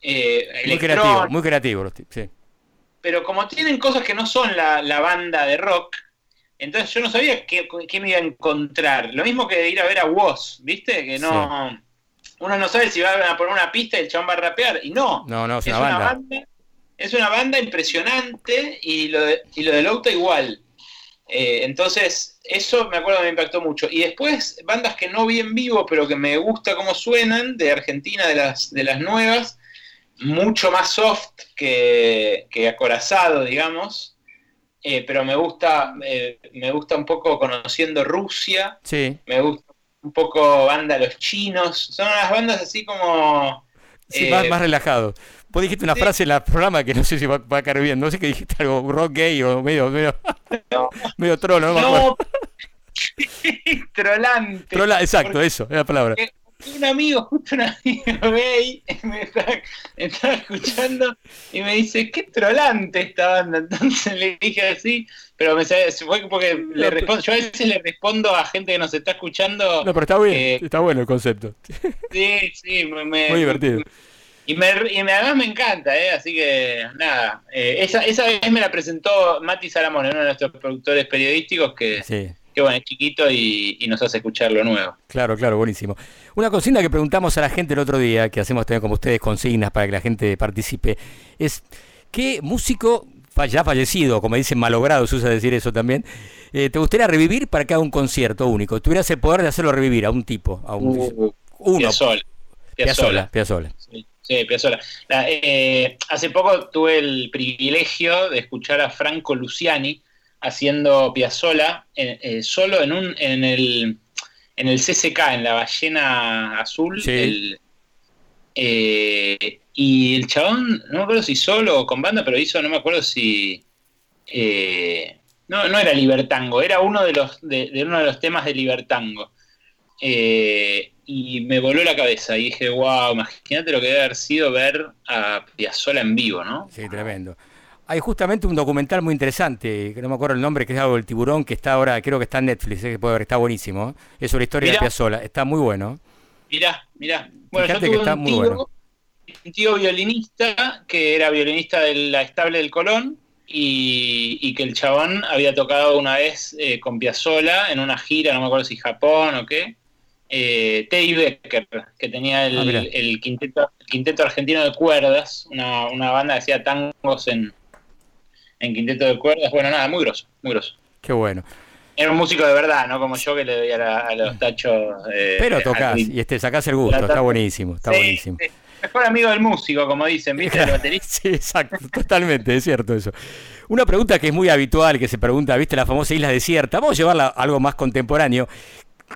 eh, Muy creativo, muy creativo. Sí. pero como tienen cosas que no son la, la banda de rock, entonces yo no sabía qué, qué me iba a encontrar. Lo mismo que ir a ver a Woz, ¿viste? Que no. Uno no sabe si va a poner una pista y el chabón va a rapear. Y no. No, no, es una banda. Es una banda impresionante y lo de, y lo de Louta igual. Eh, entonces, eso me acuerdo que me impactó mucho. Y después, bandas que no vi en vivo, pero que me gusta cómo suenan, de Argentina, de las, de las nuevas, mucho más soft que, que acorazado, digamos. Eh, pero me gusta, eh, me gusta un poco conociendo Rusia, Sí. me gusta un poco banda Los Chinos, son unas bandas así como... Sí, eh, más, más relajado. Vos dijiste una frase en el programa que no sé si va, va a caer bien. No sé qué dijiste, algo rock gay o medio, medio, medio trolo, no me acuerdo. trolante. Trola, exacto, eso, es la palabra. Un amigo, justo un amigo me estaba, me estaba escuchando y me dice, qué trolante esta banda. Entonces le dije así, pero me fue porque le respondo, yo a veces le respondo a gente que nos está escuchando. No, pero está bien, eh, está bueno el concepto. sí, sí, me, me- Muy divertido. Y, me, y me- además me encanta, ¿eh? así que nada. eh, esa, esa vez me la presentó Mati Salamón, uno de nuestros productores periodísticos que, Sí. que bueno, es chiquito y, y nos hace escuchar lo nuevo. Claro, claro, buenísimo. Una consigna que preguntamos a la gente el otro día, que hacemos también como ustedes consignas para que la gente participe, es ¿qué músico ya fallecido, como dicen malogrado, se usa decir eso también, eh, te gustaría revivir para que haga un concierto único? Tuvieras el poder de hacerlo revivir a un tipo, a un Uh, uno. Piazzolla. Piazzolla, Piazzolla. Sí, sí, Piazzolla. Eh, hace poco tuve el privilegio de escuchar a Franco Luciani haciendo Piazzola eh, eh, solo en un en el en el CCK, en la ballena azul. Sí. el- eh, y el chabón, no me acuerdo si solo o con banda, pero hizo, no me acuerdo si. eh, no, no era Libertango, era uno de los de, de uno de los temas de Libertango. Eh, y me voló la cabeza y dije, wow, imagínate lo que debe haber sido ver a Piazzolla en vivo, ¿no? Sí, tremendo. Hay justamente un documental muy interesante, que no me acuerdo el nombre, que es algo del tiburón, que está ahora, creo que está en Netflix, eh, que puede ver, está buenísimo. Es sobre la historia de Mirá. Piazzolla, está muy bueno. Mirá, mirá. Bueno, Fíjate yo que tuve está un muy tío, bueno. un tío violinista que era violinista de la estable del Colón y, y que el chabón había tocado una vez eh, con Piazzolla en una gira, no me acuerdo si Japón o qué. Eh, Teddy Becker, que tenía el, Ah, el quinteto, el quinteto argentino de cuerdas, una, una banda que hacía tangos en, en quinteto de cuerdas. Bueno, nada, muy grosso, muy grosso. Qué bueno. Era un músico de verdad, no como yo que le doy a, la- a los tachos. eh, Pero tocas y este, sacás el gusto, está buenísimo, está Sí, buenísimo. sí. Mejor amigo del músico, como dicen, ¿viste? El baterista. Sí, exacto, totalmente, es cierto eso. Una pregunta que es muy habitual, que se pregunta, ¿viste la famosa isla desierta? Vamos a llevarla a algo más contemporáneo.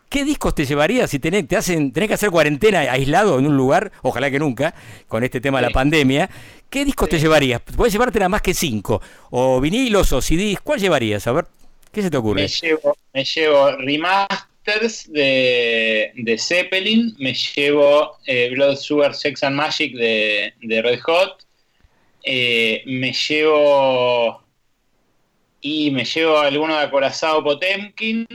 ¿Qué discos te llevarías si tenés, te hacen, tenés que hacer cuarentena aislado en un lugar, ojalá que nunca, con este tema de la Sí. pandemia? ¿Qué discos te llevarías? Puedes llevarte nada más que cinco, o vinilos o CDs, ¿cuál llevarías? A ver, ¿qué se te ocurre? Me llevo, me llevo remasters de, de Zeppelin, me llevo eh, Blood, Sugar, Sex and Magic de, de Red Hot, eh, me llevo y me llevo alguno de Acorazado Potemkin,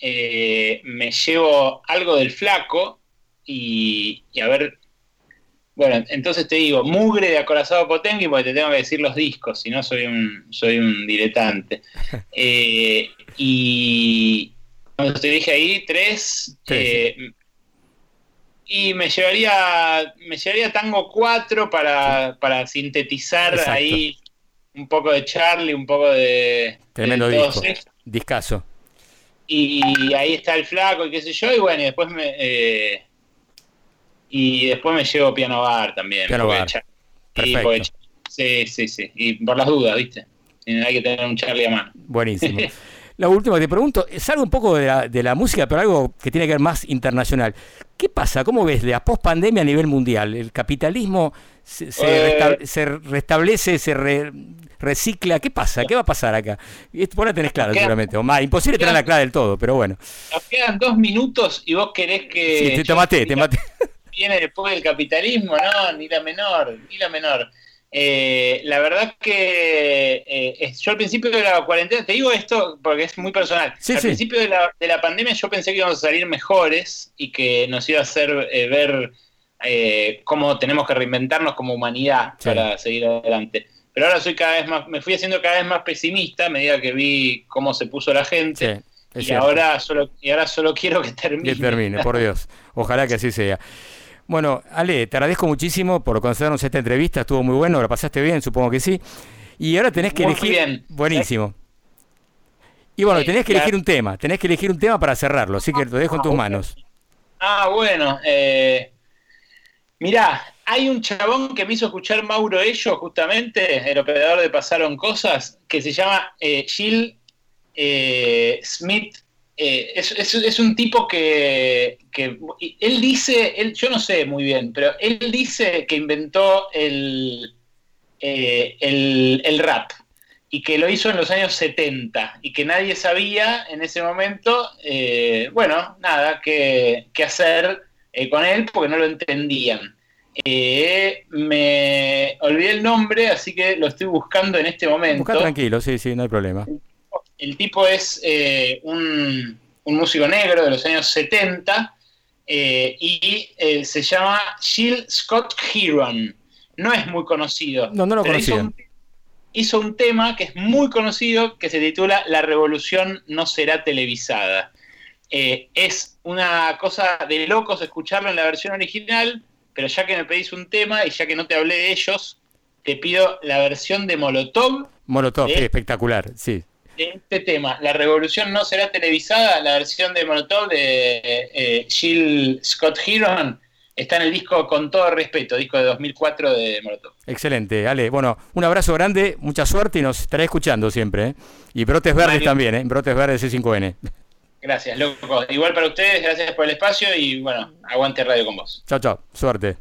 eh, me llevo algo del Flaco y, y a ver, bueno, entonces te digo, mugre de Acorazado Potemkin porque te tengo que decir los discos, si no soy un, soy un diletante. Eh, y cuando te dije ahí, tres. Sí, eh, Y me llevaría, me llevaría Tango 4 para, para sintetizar Exacto. ahí un poco de Charlie, un poco de. Tremendo de disco, discaso. Y ahí está el flaco y qué sé yo, y bueno, y después me. eh, y después me llevo Piano Bar también. Piano Bar. Perfecto. sí, sí, sí. Y por las dudas, ¿viste? Hay que tener un Charlie a mano. Buenísimo. La última que te pregunto, salgo un poco de la, de la música, pero algo que tiene que ver más internacional. ¿Qué pasa? ¿Cómo ves la post-pandemia a nivel mundial? ¿El capitalismo se, se Eh. se restablece, se re- recicla? ¿Qué pasa? ¿Qué va a pasar acá? Esto vos la tenés clara seguramente. O más, imposible tenerla clara del todo, pero bueno. Nos quedan dos minutos y vos querés que. Sí, te, te maté, te maté. Viene después del capitalismo, no, ni la menor, ni la menor. Eh, la verdad que eh, yo al principio de la cuarentena, te digo esto porque es muy personal, Sí, al sí. principio de la, de la pandemia yo pensé que íbamos a salir mejores y que nos iba a hacer eh, ver eh, cómo tenemos que reinventarnos como humanidad Sí. para seguir adelante. Pero ahora soy cada vez más, me fui haciendo cada vez más pesimista a medida que vi cómo se puso la gente. Y cierto. ahora solo y ahora solo quiero que termine. Que termine, por Dios. Ojalá que así sea. Bueno, Ale, te agradezco muchísimo por concedernos esta entrevista. Estuvo muy bueno, la pasaste bien, supongo que sí. Y ahora tenés que Muy elegir. bien. Buenísimo. Y bueno, Sí, tenés que claro. elegir un tema. Tenés que elegir un tema para cerrarlo. Así que lo dejo en tus manos. Ah, bueno. Eh, mirá, hay un chabón que me hizo escuchar Mauro Ello, justamente, el operador de Pasaron Cosas, que se llama eh, Jill eh, Smith. Eh, es, es- un tipo que, que- él dice, él, yo no sé muy bien, pero él dice que inventó el, eh, el, el rap y que lo hizo en los años 70 y que nadie sabía en ese momento, eh, bueno, nada, qué, qué hacer eh, con él porque no lo entendían. Eh, me olvidé el nombre, así que lo estoy buscando en este momento. Busca tranquilo, sí, sí, no hay problema. El tipo es eh, un, un músico negro de los años 70 eh, y eh, se llama Jill Scott Heron. No es muy conocido. No, no lo hizo conocía. un, hizo un tema que es muy conocido que se titula La revolución no será televisada. Eh, es una cosa de locos escucharlo en la versión original, pero ya que me pedís un tema y ya que no te hablé de ellos, te pido la versión de Molotov Molotov, espectacular, sí. Este tema. La revolución no será televisada, la versión de Molotov de eh, Jill Scott Heron está en el disco Con todo respeto, disco de 2004 de Molotov. Excelente, Ale. Bueno, un abrazo grande, mucha suerte y nos estaré escuchando siempre. ¿eh? Y brotes verdes Mario. también, ¿eh? Brotes verdes C5N. Gracias, loco. Igual para ustedes, gracias por el espacio y bueno, aguante radio con vos. Chao, chao. Suerte.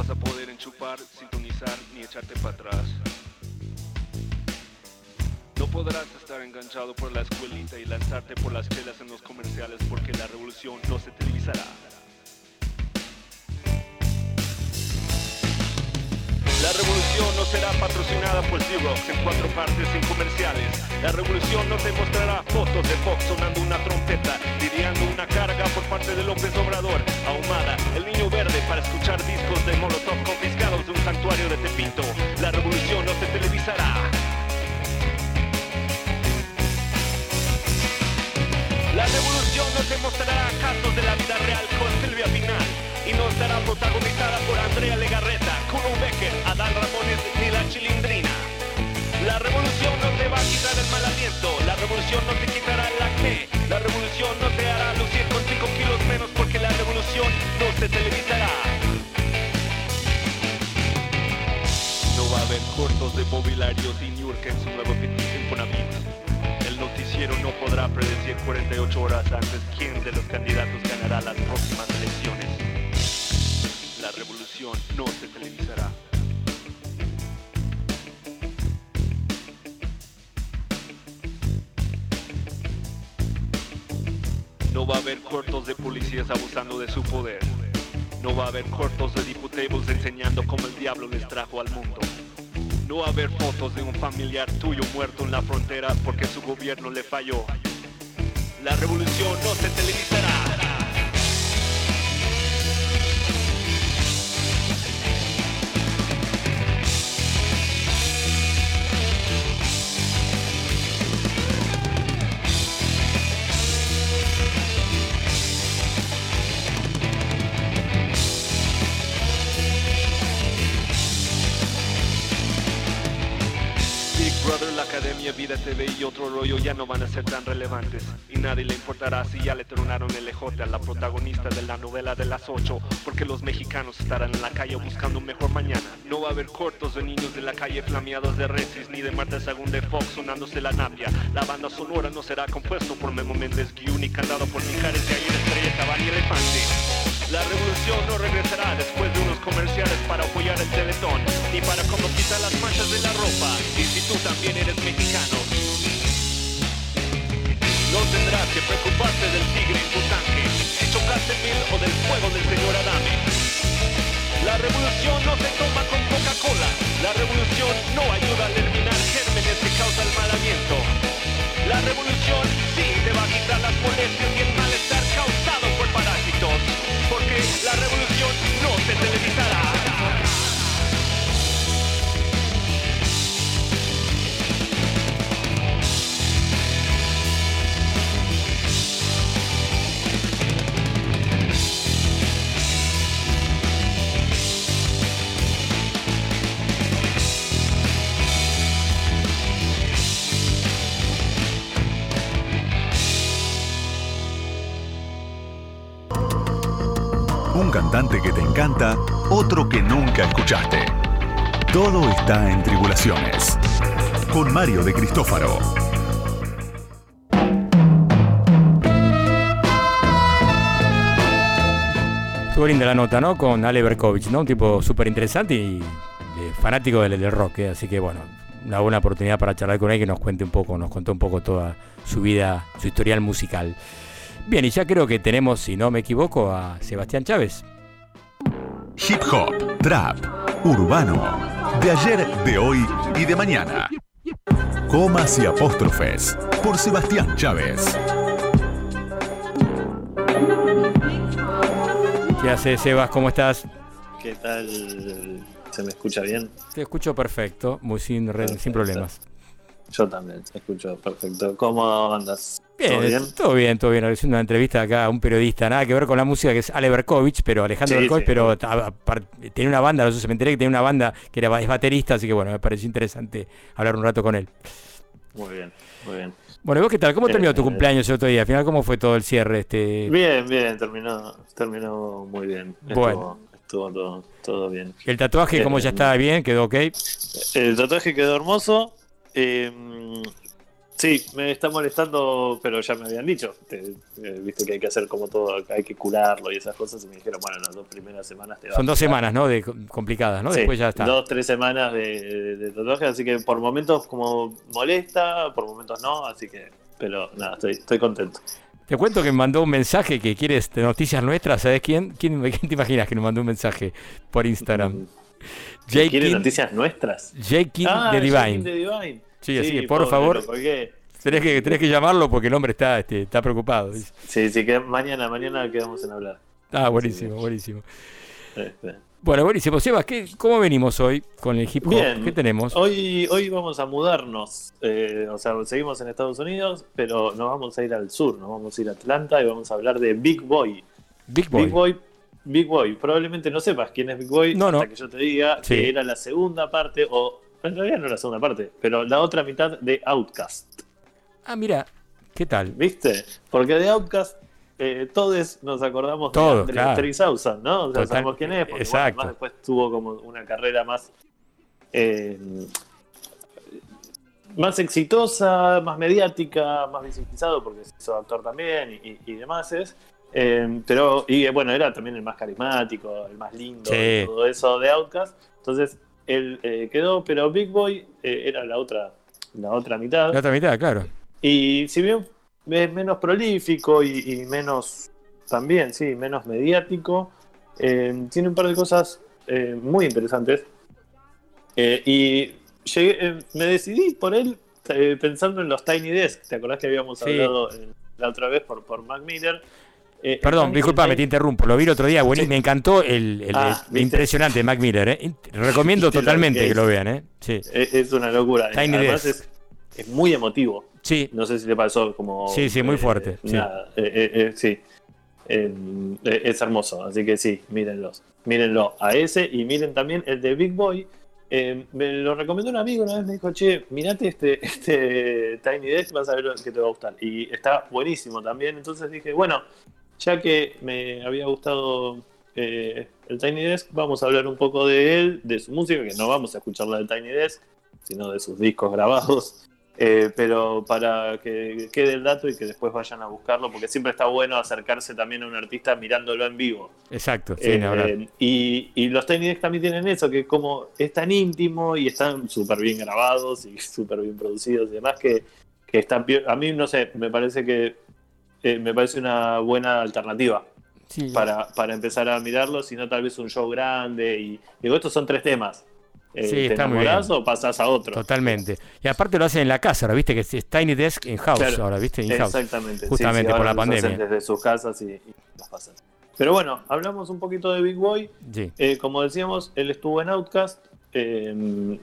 Vas a poder enchufar, sintonizar ni echarte para atrás. No podrás estar enganchado por la escuelita y lanzarte por las chelas en los comerciales porque la revolución no se televisará. La revolución no será patrocinada por Xerox en cuatro partes sin comerciales. La revolución no te mostrará fotos de Fox sonando una trompeta, lidiando una carga por parte de López Obrador, ahumada, el niño verde para escuchar discos de Molotov confiscados de un santuario de Tepito. La revolución no se televisará. La revolución no te mostrará casos de la vida real con Silvia Pinal y no estará protagonizada por Andrea Legarreta, Becker, Adán Ramones ni la Chilindrina. La revolución no te va a quitar el mal aliento, la revolución no te quitará el acné, la revolución no te hará lucir con 5 kilos menos porque la revolución no se televisará. No va a haber cortos de mobiliarios y Niurka en su nuevo Infonavit. El noticiero no podrá predecir 48 horas antes quién de los candidatos ganará las próximas elecciones. La revolución no se televisará. No va a haber cortos de policías abusando de su poder. No va a haber cortos de diputables enseñando cómo el diablo les trajo al mundo. No va a haber fotos de un familiar tuyo muerto en la frontera porque su gobierno le falló. La revolución no se televisará. Vida TV y otro rollo ya no van a ser tan relevantes. Y nadie le importará si ya le tronaron el ejote a la protagonista de la novela de las 8, porque los mexicanos estarán en la calle buscando un mejor mañana. No va a haber cortos de niños de la calle flameados de Resis, ni de Marta Sagún de Fox sonándose la napia. La banda sonora no será compuesto por Memo Méndez Guiú ni cantado por Mijares de Ayer Estrella Cabani Elefante. La revolución no regresará después de unos comerciales para apoyar el teletón, ni para como quitar las manchas de la ropa, y si tú también eres mexicano. No tendrás que preocuparte del tigre en tu tanque, si chocaste mil o del fuego del señor Adame. La revolución no se toma con Coca-Cola, la revolución no ayuda a eliminar gérmenes que causan mal aliento. Todo está en Tribulaciones. Con Mario de Cristófaro. Estuvo linda la nota, ¿no? Con Ale Berkovich, ¿no? Un tipo súper interesante y eh, fanático del, del rock, ¿eh? así que bueno, una buena oportunidad para charlar con él que nos cuente un poco, nos contó un poco toda su vida, su historial musical. Bien, y ya creo que tenemos, si no me equivoco, a Sebastián Chávez. Hip hop, trap, urbano. De ayer, de hoy y de mañana. Comas y apóstrofes. Por Sebastián Chávez. ¿Qué haces, Sebas? ¿Cómo estás? ¿Qué tal? ¿Se me escucha bien? Te escucho perfecto, muy sin, re- sin problemas. Yo también te escucho perfecto. ¿Cómo andas? Bien, ¿Todo bien? todo bien, todo bien. Haciendo una entrevista acá a un periodista, nada que ver con la música, que es Ale Berkovich, pero Alejandro Sí, Berkovich, sí. pero tiene una banda, no sé me enteré que tiene una banda que era, es baterista, así que bueno, me pareció interesante hablar un rato con él. Muy bien, muy bien. Bueno, ¿y vos qué tal? ¿Cómo terminó tu Eh, cumpleaños el otro día? Al final, ¿cómo fue todo el cierre? Este... Bien, bien, terminó, terminó muy bien. Estuvo, Bueno. estuvo todo, todo bien. ¿El tatuaje, cómo ya Eh, está bien? ¿Quedó ok? El tatuaje quedó hermoso. Eh, sí, me está molestando, pero ya me habían dicho. te- eh, Viste que hay que hacer como todo, hay que curarlo y esas cosas. Y me dijeron, bueno, las dos primeras semanas te va Son a dos semanas, ¿no? De complicadas, ¿no? Sí, Después ya está. Dos, tres semanas de, de tatuaje, así que por momentos como molesta, por momentos no, así que, pero nada, estoy, estoy contento. Te cuento que me mandó un mensaje que quiere este, noticias nuestras. ¿Sabes quién? ¿Quién, quién te imaginas que nos mandó un mensaje por Instagram? Jake ¿Quieren King- noticias nuestras? Jake King Ah, de Divine. De Divine. Sí, así que por pobre, favor, tenés que, tenés que llamarlo porque el hombre está, este, está preocupado. Sí, sí, que mañana, mañana quedamos en hablar. Ah, buenísimo, buenísimo. Este. Bueno, buenísimo. Sebas, ¿qué, ¿cómo venimos hoy con el hip hop? Bien. ¿Qué tenemos? Hoy, hoy vamos a mudarnos. eh, o sea, seguimos en Estados Unidos, pero nos vamos a ir al sur. Nos vamos a ir a Atlanta y vamos a hablar de Big Boy. Big Boy. Big Boy. Big Boy. Probablemente no sepas quién es Big Boy No, no. hasta que yo te diga Sí. que era la segunda parte, o en realidad no la segunda parte, pero la otra mitad de Outcast. Ah, mira, ¿qué tal? ¿Viste? Porque de Outcast eh, todos nos acordamos Todos, de claro. 3000, ¿no? O sea, Total- sabemos quién es, porque bueno, exacto. además después tuvo como una carrera más eh, más exitosa, más mediática, más visibilizado, porque se hizo actor también y, y demás es. Eh, pero, y eh, bueno, era también el más carismático, el más lindo, Sí. todo eso de Outcast. Entonces, él eh, quedó, pero Big Boy eh, era la otra, la otra mitad. La otra mitad, claro. Y si bien es menos prolífico y, y menos, también, sí, menos mediático, tiene un par de cosas muy interesantes. Y llegué- me decidí por él pensando en los Tiny Desk. ¿Te acordás que habíamos Sí. hablado la otra vez por, por Mac Miller? Eh, Perdón, disculpame, te interrumpo. Lo vi el otro día, buenísimo. Me encantó el, el- Ah, impresionante Mac Miller. ¿eh? Recomiendo ¿Viste lo totalmente que lo vean. ¿eh? Sí. Es, es una locura. Tiny Además es, es muy emotivo. Sí. No sé si te pasó como... Sí, sí, muy eh, fuerte, sí. nada, eh, sí. Eh, es hermoso, así que sí, mírenlos. Mírenlo a ese y miren también el de Big Boy. Eh, me lo recomendó un amigo una vez, me dijo, che, mirate este, este Tiny Desk, vas a ver que te va a gustar. Y está buenísimo también, entonces dije, bueno, ya que me había gustado eh, el Tiny Desk, vamos a hablar un poco de él, de su música, que no vamos a escuchar la del Tiny Desk, sino de sus discos grabados. Eh, pero para que quede el dato y que después vayan a buscarlo, porque siempre está bueno acercarse también a un artista mirándolo en vivo. Exacto, sí, Eh, y, y los Tiny Desk también tienen eso, que como es tan íntimo y están súper bien grabados y súper bien producidos y demás, que, que están, a mí no sé, me parece que eh, me parece una buena alternativa Sí. para, para empezar a mirarlo, si no tal vez un show grande y digo, estos son tres temas. Eh, Sí, ¿Te está muy enamorás bien. o pasás a otro? Totalmente. Y aparte lo hacen en la casa, ahora viste que es Tiny Desk in house, Claro, ahora, viste, in. Exactamente. Justamente sí, por la pandemia. Desde sus casas y, y los pasan. Pero bueno, hablamos un poquito de Big Boy. Sí. Eh, como decíamos, él estuvo en Outcast. eh,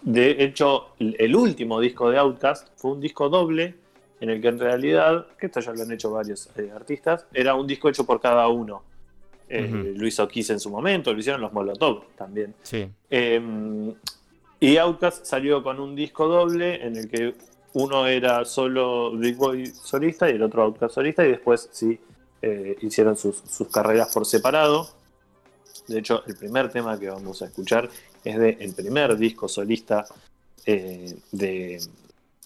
de hecho, el último disco de Outcast fue un disco doble en el que en realidad, que esto ya lo han hecho varios eh, artistas, era un disco hecho por cada uno. Eh, Ujú. Lo hizo Kiss en su momento, lo hicieron los Molotov también. Sí. Eh, y Outkast salió con un disco doble en el que uno era solo Big Boy solista y el otro Outkast solista y después sí eh, hicieron sus, sus carreras por separado. De hecho, el primer tema que vamos a escuchar es de el primer disco solista eh, de,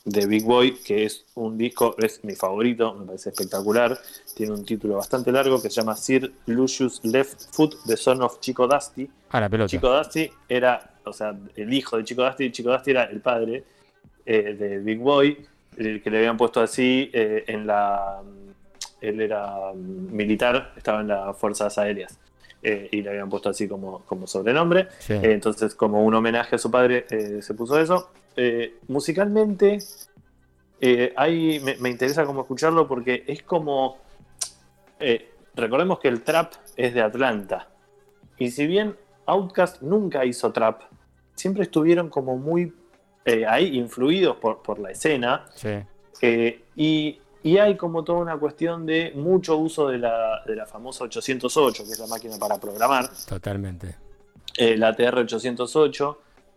de Big Boy, que es un disco, es mi favorito, me parece espectacular. Tiene un título bastante largo que se llama Sir Lucius Left Foot, The Son of Chico Dusty. Ah, la pelota. Chico Dusty era, o sea, el hijo de Chico Dusty. Chico Dusty era el padre eh, de Big Boy, el que le habían puesto así eh, en la. Él era mm, militar, estaba en las Fuerzas Aéreas. eh, y le habían puesto así como, como sobrenombre. Sí. Entonces, como un homenaje a su padre, eh, se puso eso. Eh, musicalmente, eh, ahí me, me interesa como escucharlo porque es como. eh, recordemos que el trap es de Atlanta. Y si bien Outkast nunca hizo trap, siempre estuvieron como muy eh, ahí influidos por, por la escena. Sí. Y y hay como toda una cuestión de mucho uso de la, de la famosa 808, que es la máquina para programar, Totalmente. eh, la TR-808,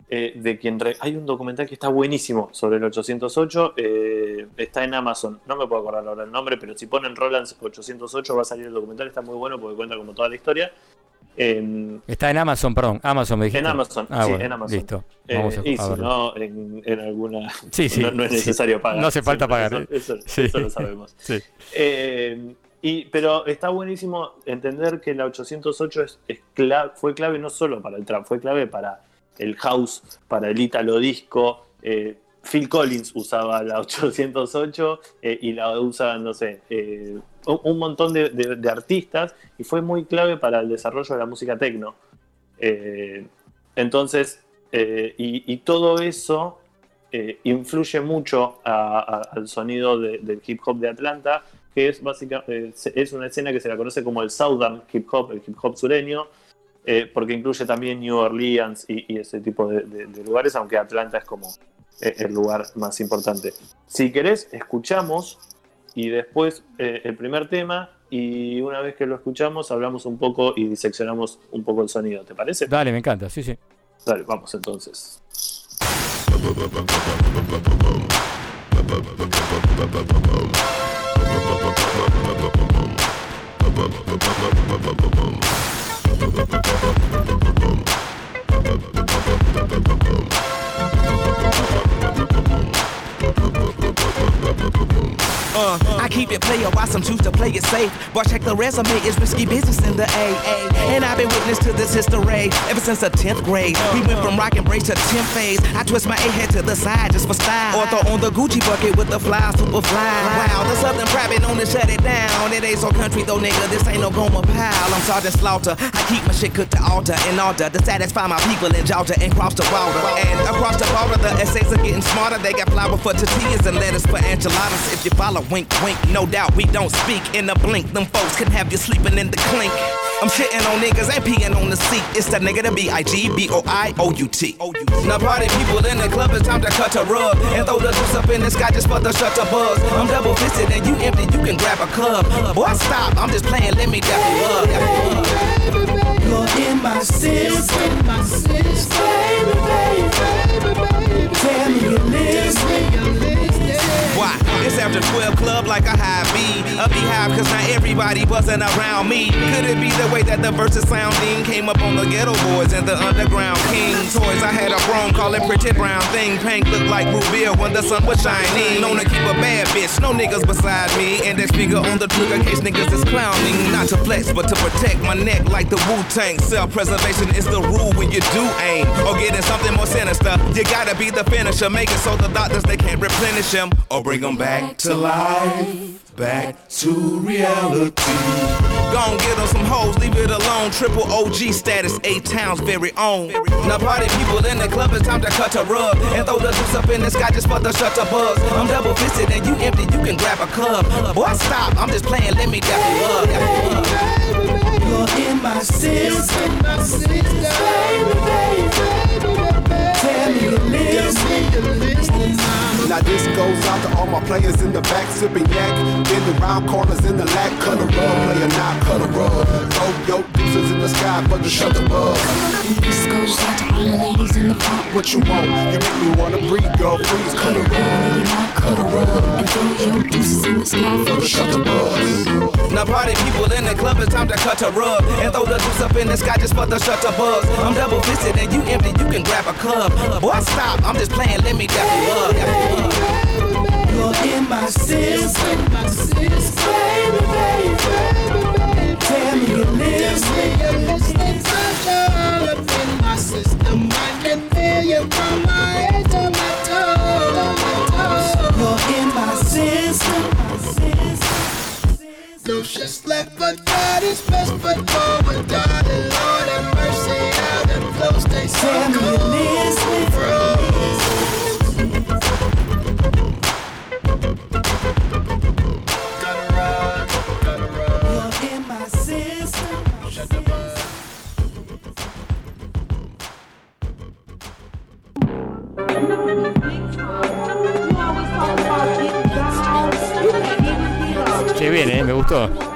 eh, de quien re- hay un documental que está buenísimo sobre el 808, eh, está en Amazon, no me puedo acordar ahora el nombre, pero si ponen Roland 808 va a salir el documental, está muy bueno porque cuenta como toda la historia. Eh, Está en Amazon, perdón. Amazon me dijiste. en Amazon, Ah, sí, bueno, en Amazon. Listo. Eh, Vamos a, y si no, en, en alguna. Sí, sí, no, no es sí. necesario pagar. No hace falta pagar, Eso, eso- Sí. eso lo sabemos. Sí. Y, pero está buenísimo entender que la 808 es, es cla- fue clave no solo para el trap, fue clave para el house, para el italo disco. eh, Phil Collins usaba la 808 eh, y la usaban, no sé, eh, un, montón de, artistas y fue muy clave para el desarrollo de la música techno. Eh, entonces, y, todo eso influye mucho al sonido de- del hip hop de Atlanta, que es básicamente es una escena que se la conoce como el Southern hip hop, el hip hop sureño, eh, porque incluye también New Orleans y, y ese tipo de, de- de lugares, aunque Atlanta es como eh, el lugar más importante. Si querés, escuchamos y después eh, el primer tema y una vez que lo escuchamos hablamos un poco y diseccionamos un poco el sonido, ¿te parece? Dale, me encanta, sí, sí. Dale, vamos entonces. Thank Uh, I keep it player while some choose to play it safe. But check the resume, it's risky business in the AA. And I've been witness to this history ever since the 10th grade. We went from rock and brace to 10th phase. I twist my A head to the side just for style. Or throw on the Gucci bucket with the fly, super fly. Wow, the Southern private known to shut it down. It ain't so country though, nigga. This ain't no Goma pile. I'm Sergeant Slaughter. I keep my shit cooked to altar in order to satisfy my people in Georgia and cross the water. And across the border, the essays are getting smarter. They got flour for tortillas and lettuce for enchiladas. If you follow, wink, wink. No doubt we don't speak in a blink. Them folks can have you sleeping in the clink. I'm shitting on niggas and peeing on the seat. It's that nigga the B I G B O I O U T. Now party people in the club, it's time to cut a rug and throw the juice up in the sky just for the shutter buzz. I'm double fisted and you empty, you can grab a club. Boy, stop, I'm just playing, let me dap you up. You're in my system, system, baby, baby, baby. Tell me you listen. It's after 12 club like a high B. A beehive cause not everybody buzzing around me. Could it be the way that the verses sounding came up on the ghetto boys and the underground king toys? I had a broom call it pretty brown thing. Pink looked like Rubia when the sun was shining. Known to keep a bad bitch, no niggas beside me. And that speaker on the trigger case niggas is clowning. Not to flex, but to protect my neck like the Wu Tang. Self preservation is the rule when you do aim. Or getting something more sinister. You gotta be the finisher. Make it so the doctors they can't replenish him. Or bring them back to life. Back to reality. Gon' get on some hoes, leave it alone. Triple OG status, eight towns very own. Now party people in the club, it's time to cut a rug and throw the juice up in the sky just for the shutter buzz. I'm double fisted and you empty, you can grab a club. Boy, stop, I'm just playing, let me dap you up. You're in my system, my system, baby, baby. Tell me you listen. Now this goes out to all my players in the back sipping yak. Bend around corners in the lack. Cut a rug, player not cut a rug. Throw your deuces in the sky for the shutter bug. This goes out to all the ladies in the park. What you want? You make me wanna breathe, girl. Freeze, cut a rug. Cut a rug. And throw your deuces in the sky but just shut the shutter bug. Now party people in the club, it's time to cut a rug and throw the juice up in the sky just for the shutter buzz. I'm double fisted and you empty, you can grab a club. Boy, stop, I'm just playing, let me dap you up. You're in my system, my system, baby, baby. Tell me you listen. all up in my system. I can feel you from my head to my toes. You're in my system. No shit's left but God is best foot forward, darling. Lord have Se viene, eh, me gustó.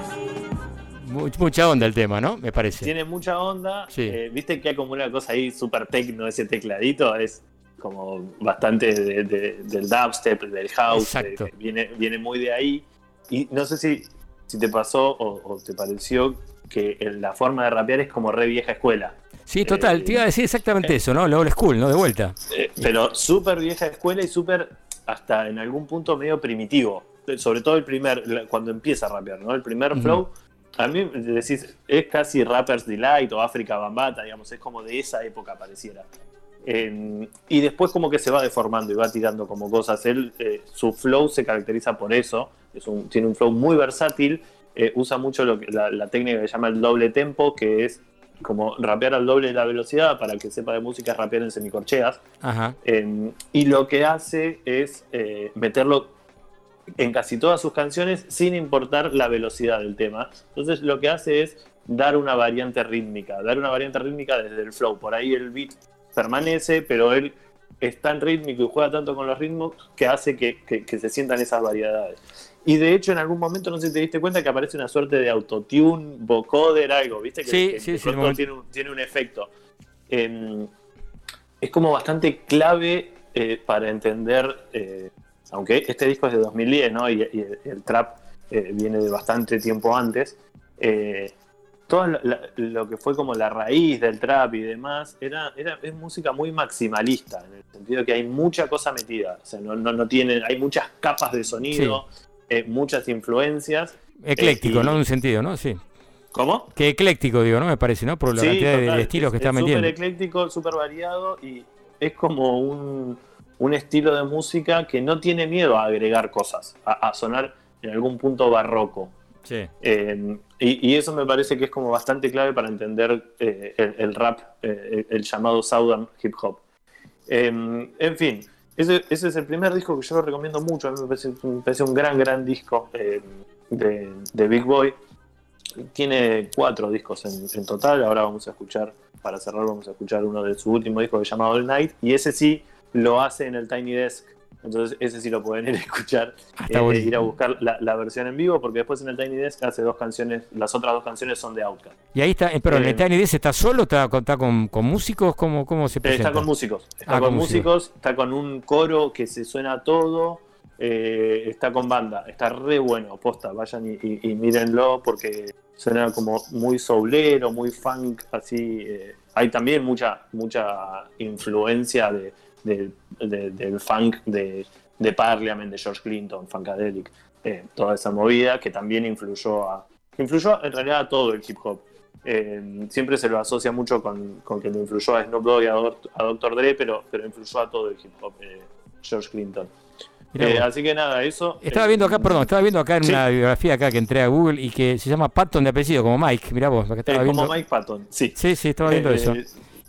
Mu- Mucha onda el tema, ¿no? Me parece. Tiene mucha onda. Sí. eh, Viste que hay como una cosa ahí súper tecno, ese tecladito es como bastante de- de- del dubstep, del house. Eh, viene, viene muy de ahí. Y no sé si, si te pasó o, o te pareció que la forma de rapear es como re vieja escuela. Sí, total. Te iba a decir exactamente eso, ¿no? La old school, ¿no? De vuelta. Eh, pero súper vieja escuela y súper hasta en algún punto medio primitivo. Sobre todo el primer, cuando empieza a rapear, ¿no? El primer flow, a mí decís, es casi Rappers Delight o África Bambata, digamos, es como de esa época pareciera. Eh, y después como que se va deformando y va tirando como cosas. Él, eh, su flow se caracteriza por eso, es un- tiene un flow muy versátil, eh, usa mucho lo que- la, la técnica que se llama el doble tempo, que es como rapear al doble de la velocidad, para que sepa de música, rapear en semicorcheas. Ajá. Eh, y lo que hace es eh, meterlo en casi todas sus canciones sin importar la velocidad del tema. Entonces lo que hace es dar una variante rítmica, dar una variante rítmica desde el flow. Por ahí el beat permanece, pero él es tan rítmico y juega tanto con los ritmos que hace que, que- que se sientan esas variedades. Y de hecho, en algún momento, no sé si te diste cuenta que aparece una suerte de autotune, vocoder, algo, ¿viste? Que, Sí, que sí, sí, tiene, un, tiene un efecto. Em, es como bastante clave eh, para entender, eh, aunque este disco es de 2010, ¿no? Y, y el, el trap eh, viene de bastante tiempo antes. eh, todo lo, que fue como la raíz del trap y demás, era, era, es música muy maximalista, en el sentido que hay mucha cosa metida. O sea, no, no, no tiene, hay muchas capas de sonido, eh, muchas influencias. Ecléctico, y- ¿no? En un sentido, ¿no? Sí. ¿Cómo? Que ecléctico, digo, ¿no? Me parece, ¿no? Por la Sí, cantidad de- total, de estilos que es- está es metiendo. Súper ecléctico, súper variado y es como un, un estilo de música que no tiene miedo a agregar cosas, a, a sonar en algún punto barroco. Sí. Eh, y, y eso me parece que es como bastante clave para entender eh, el, el rap, eh, el, el llamado Southern Hip Hop. Eh, en fin, ese, ese es el primer disco que yo lo recomiendo mucho. A mí me parece, me parece un gran, gran disco eh, de, de Big Boy. Tiene cuatro discos en, en total. Ahora vamos a escuchar, para cerrar, vamos a escuchar uno de su último disco que se llama All Night. Y ese sí lo hace en el Tiny Desk. Entonces, ese sí lo pueden ir a escuchar, está eh, ir a buscar la, la versión en vivo, porque después en el Tiny Desk hace dos canciones, las otras dos canciones son de Outkast. Y ahí está, eh, pero en Eh, el Tiny Desk está solo, está, con- está con, con músicos, ¿cómo, cómo se Eh, presenta? está con músicos, está Ah, con, con músicos, está con un coro que se suena todo, eh, está con banda, está re bueno, posta, vayan y, y- y mírenlo porque suena como muy soulero, muy funk, así. eh, hay también mucha, mucha influencia de, de- de- del funk de, de Parliament, de George Clinton, Funkadelic, eh, toda esa movida que también influyó a, influyó en realidad a todo el hip hop. Eh, siempre se lo asocia mucho con, con que lo influyó a Snoop Dogg y a, Doc- a Dr. Dre, pero, pero influyó a todo el hip hop, eh, George Clinton. Eh, así que nada, eso. Estaba eh, viendo acá, perdón, estaba viendo acá en Sí. una biografía acá que entré a Google y que se llama Patton de apellido, como Mike, mirá vos, acá estaba eh, viendo. como Mike Patton, sí. Sí, sí, estaba viendo eso.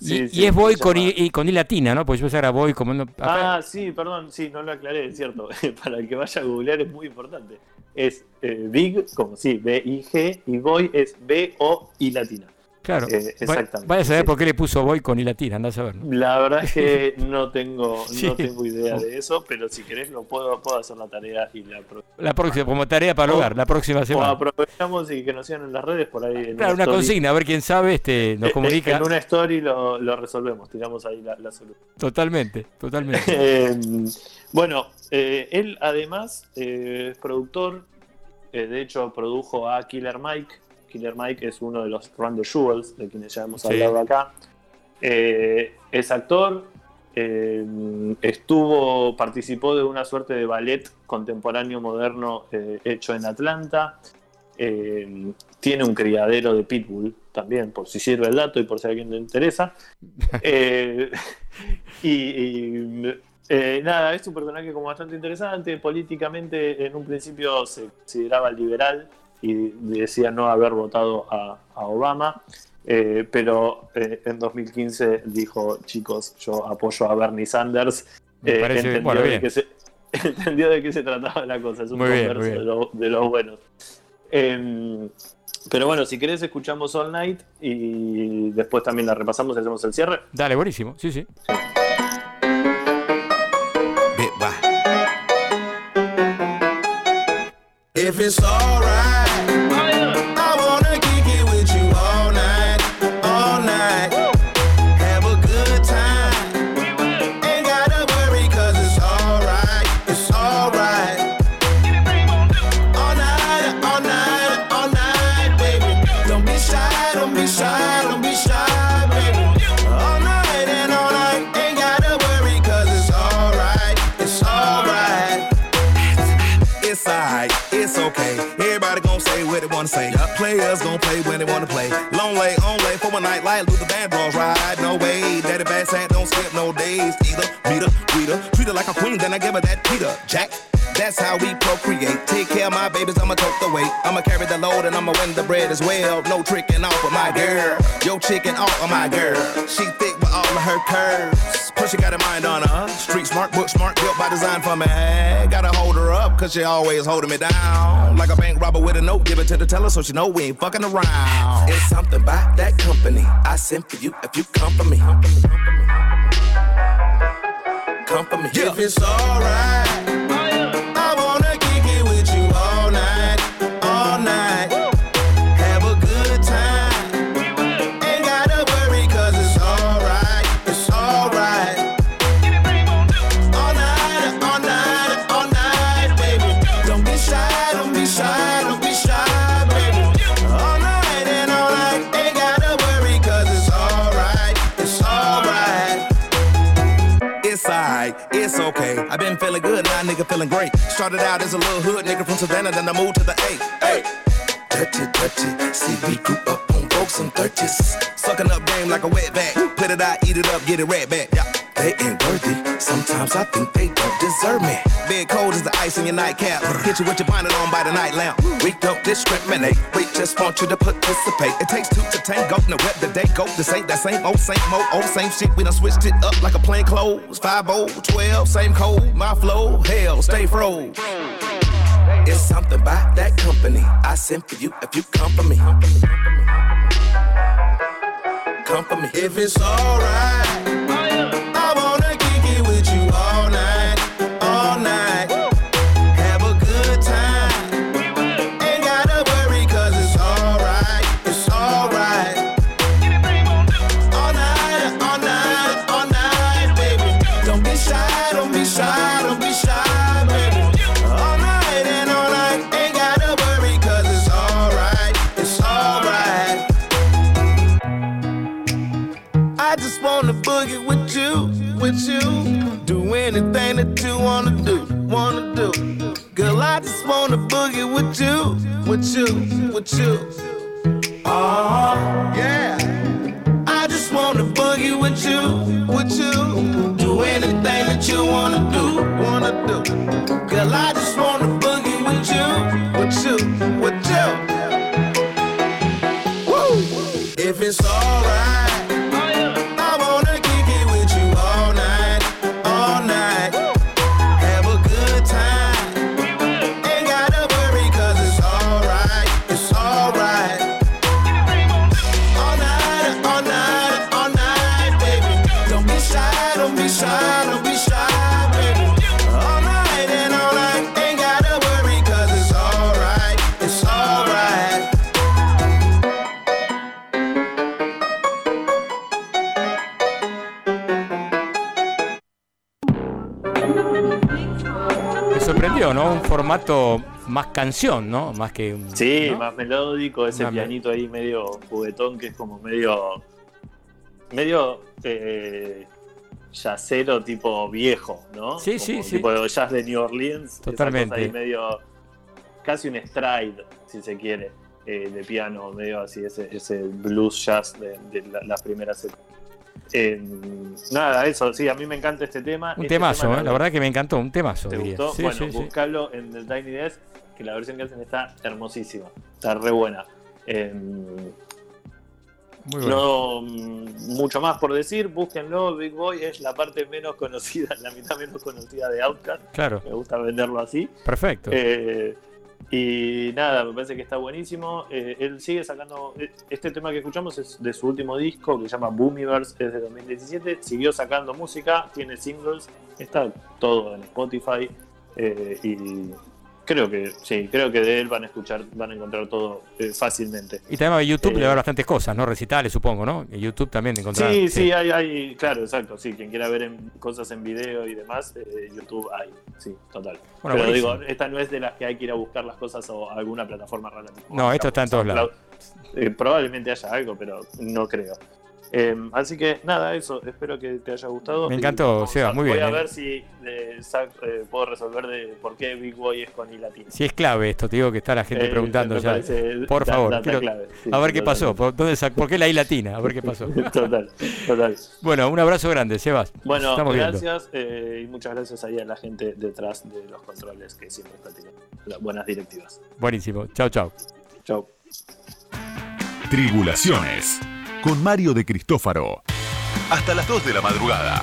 Sí, y, sí, y es boy con I, y con I latina, ¿no? Porque yo era boy como... no- acá- Ah, sí, perdón, sí, no lo aclaré, es cierto. Para el que vaya a googlear es muy importante. Es eh, Big, como sí, B-I-G, y Boy es B-O-I latina. Claro, eh, exactamente, Vaya a saber por qué le puso boy con I latina, andás a ver. ¿no? La verdad es que no tengo, Sí. no tengo idea de eso, pero si querés lo puedo, puedo hacer la tarea y la próxima, como tarea para el hogar, la próxima o semana. aprovechamos y que nos sigan en las redes por ahí. En Claro, una consigna, a ver quién sabe, este, nos Eh, eh, comunica. En una story lo, lo resolvemos, tiramos ahí la, la solución. Totalmente, totalmente. Eh, bueno, eh, él además es productor, de hecho produjo a Killer Mike. Killer Mike es uno de los Run the Jewels, de quienes ya hemos Sí. hablado acá. Eh, es actor, eh, estuvo, participó de una suerte de ballet contemporáneo moderno eh, hecho en Atlanta. Eh, tiene un criadero de pitbull también, por si sirve el dato y por si a alguien le interesa. Y, y, eh, nada, es un personaje como bastante interesante. Políticamente, en un principio se consideraba liberal y decía no haber votado a, a Obama. Eh, pero eh, en 2015 dijo, chicos, yo apoyo a Bernie Sanders. Me Eh, parece- entendió, bueno, de que se, entendió de qué se trataba la cosa. Es un Muy converso bien. de, lo- de los buenos. Em, pero bueno, si querés escuchamos All Night y después también la repasamos y hacemos el cierre. Dale, buenísimo, sí, sí. If it's Players gon' play when they wanna play. Long lay, on lay for a night like Luther Vandross ride. No way, daddy bad hat don't skip no days. Either treat her like a queen, then I give her that Peter Jack. That's how we procreate. Take care of my babies, I'ma tote the weight. I'ma carry the load and I'ma win the bread as well. No tricking off of my girl. Yo chicken off of my girl. She thick with all of her curves. Plus she got a mind on her. Street smart, book smart, built by design for me. Gotta hold her up, cause she always holding me down. Like a bank robber with a note, give it to the teller so she know we ain't fucking around. It's something by that company. I sent for you if you come for me. Come for me. If it's alright. Nigga feeling great. Started out as a little hood nigga from Savannah, then I moved to the A. Dirty, dirty. See, we grew up on folks and thirties. Sucking up game like a wet back. Put it out, eat it up, get it right back. Yeah. They ain't worthy. Sometimes I think they don't deserve me. Big cold as the ice in your nightcap. Hit you with your bonnet on by the night lamp. We don't discriminate. We just want you to participate. It takes two to tango. Now what the day go? This ain't that same old, same old, old, same shit. We done switched it up like a plain clothes. 5 12, same code. My flow, hell, stay froze. It's something by that company. I sent for you if you come for me. Come for me. If it's alright. Canción, ¿no? Más que un. Sí, ¿no? más melódico, ese Más pianito ahí medio juguetón que es como medio. medio. Eh, jazzero tipo viejo, ¿no? Sí, Como sí, sí. Tipo de jazz de New Orleans. esa cosa Totalmente. ahí medio. casi un stride, si se quiere, eh, de piano, medio así, ese, ese blues jazz de, de la- las primeras. Eh, nada, eso, sí, a mí me encanta este tema. Un Este temazo, tema, ¿eh? la verdad que me encantó, un temazo. ¿Te diría. gustó? Sí, bueno, sí, sí. buscalo en el Tiny Desk, que la versión que hacen está hermosísima. Está re buena. Eh, Muy bueno. no mm, mucho más por decir, búsquenlo. Big Boy es la parte menos conocida, la mitad menos conocida de Outkast. Claro. Me gusta venderlo así. Perfecto. Eh, y nada, me parece que está buenísimo. Eh, él sigue sacando. eh, Este tema que escuchamos es de su último disco que se llama Boomiverse, es de 2017. Siguió sacando música, tiene singles, está todo en Spotify. eh, y Creo que sí, creo que de él van a escuchar, van a encontrar todo eh, fácilmente. Y también a YouTube le Eh, va a bastantes cosas, ¿no? Recitales, supongo, ¿no? En YouTube también encontrar. Sí, sí, hay, hay, claro, exacto, sí, quien quiera ver en- cosas en video y demás, eh, YouTube hay, sí, total. Bueno, Pero buenísimo. digo, esta no es de las que hay que ir a buscar las cosas o alguna plataforma rara. No, esto está en todos lados. Eh, probablemente haya algo, pero no creo. Eh, así que nada, eso, espero que te haya gustado. Me encantó, Seba, a- muy Voy bien, a eh. ver si eh, sac- eh, puedo resolver de por qué Big Boy es con I latina. Si es clave esto, te digo que está la gente Eh, preguntando ya. parece Por da- favor, quiero- clave, sí, a ver qué pasó. ¿Por, dónde sac- ¿Por qué la I latina? A ver qué pasó. Total, total. Bueno, un abrazo grande, Sebas. Bueno, Estamos gracias eh, y muchas gracias ahí a la gente detrás de los controles que siempre está teniendo las buenas directivas. Buenísimo. Chao, chao. Chau. Tribulaciones. Con Mario de Cristófaro. Hasta las 2 de la madrugada.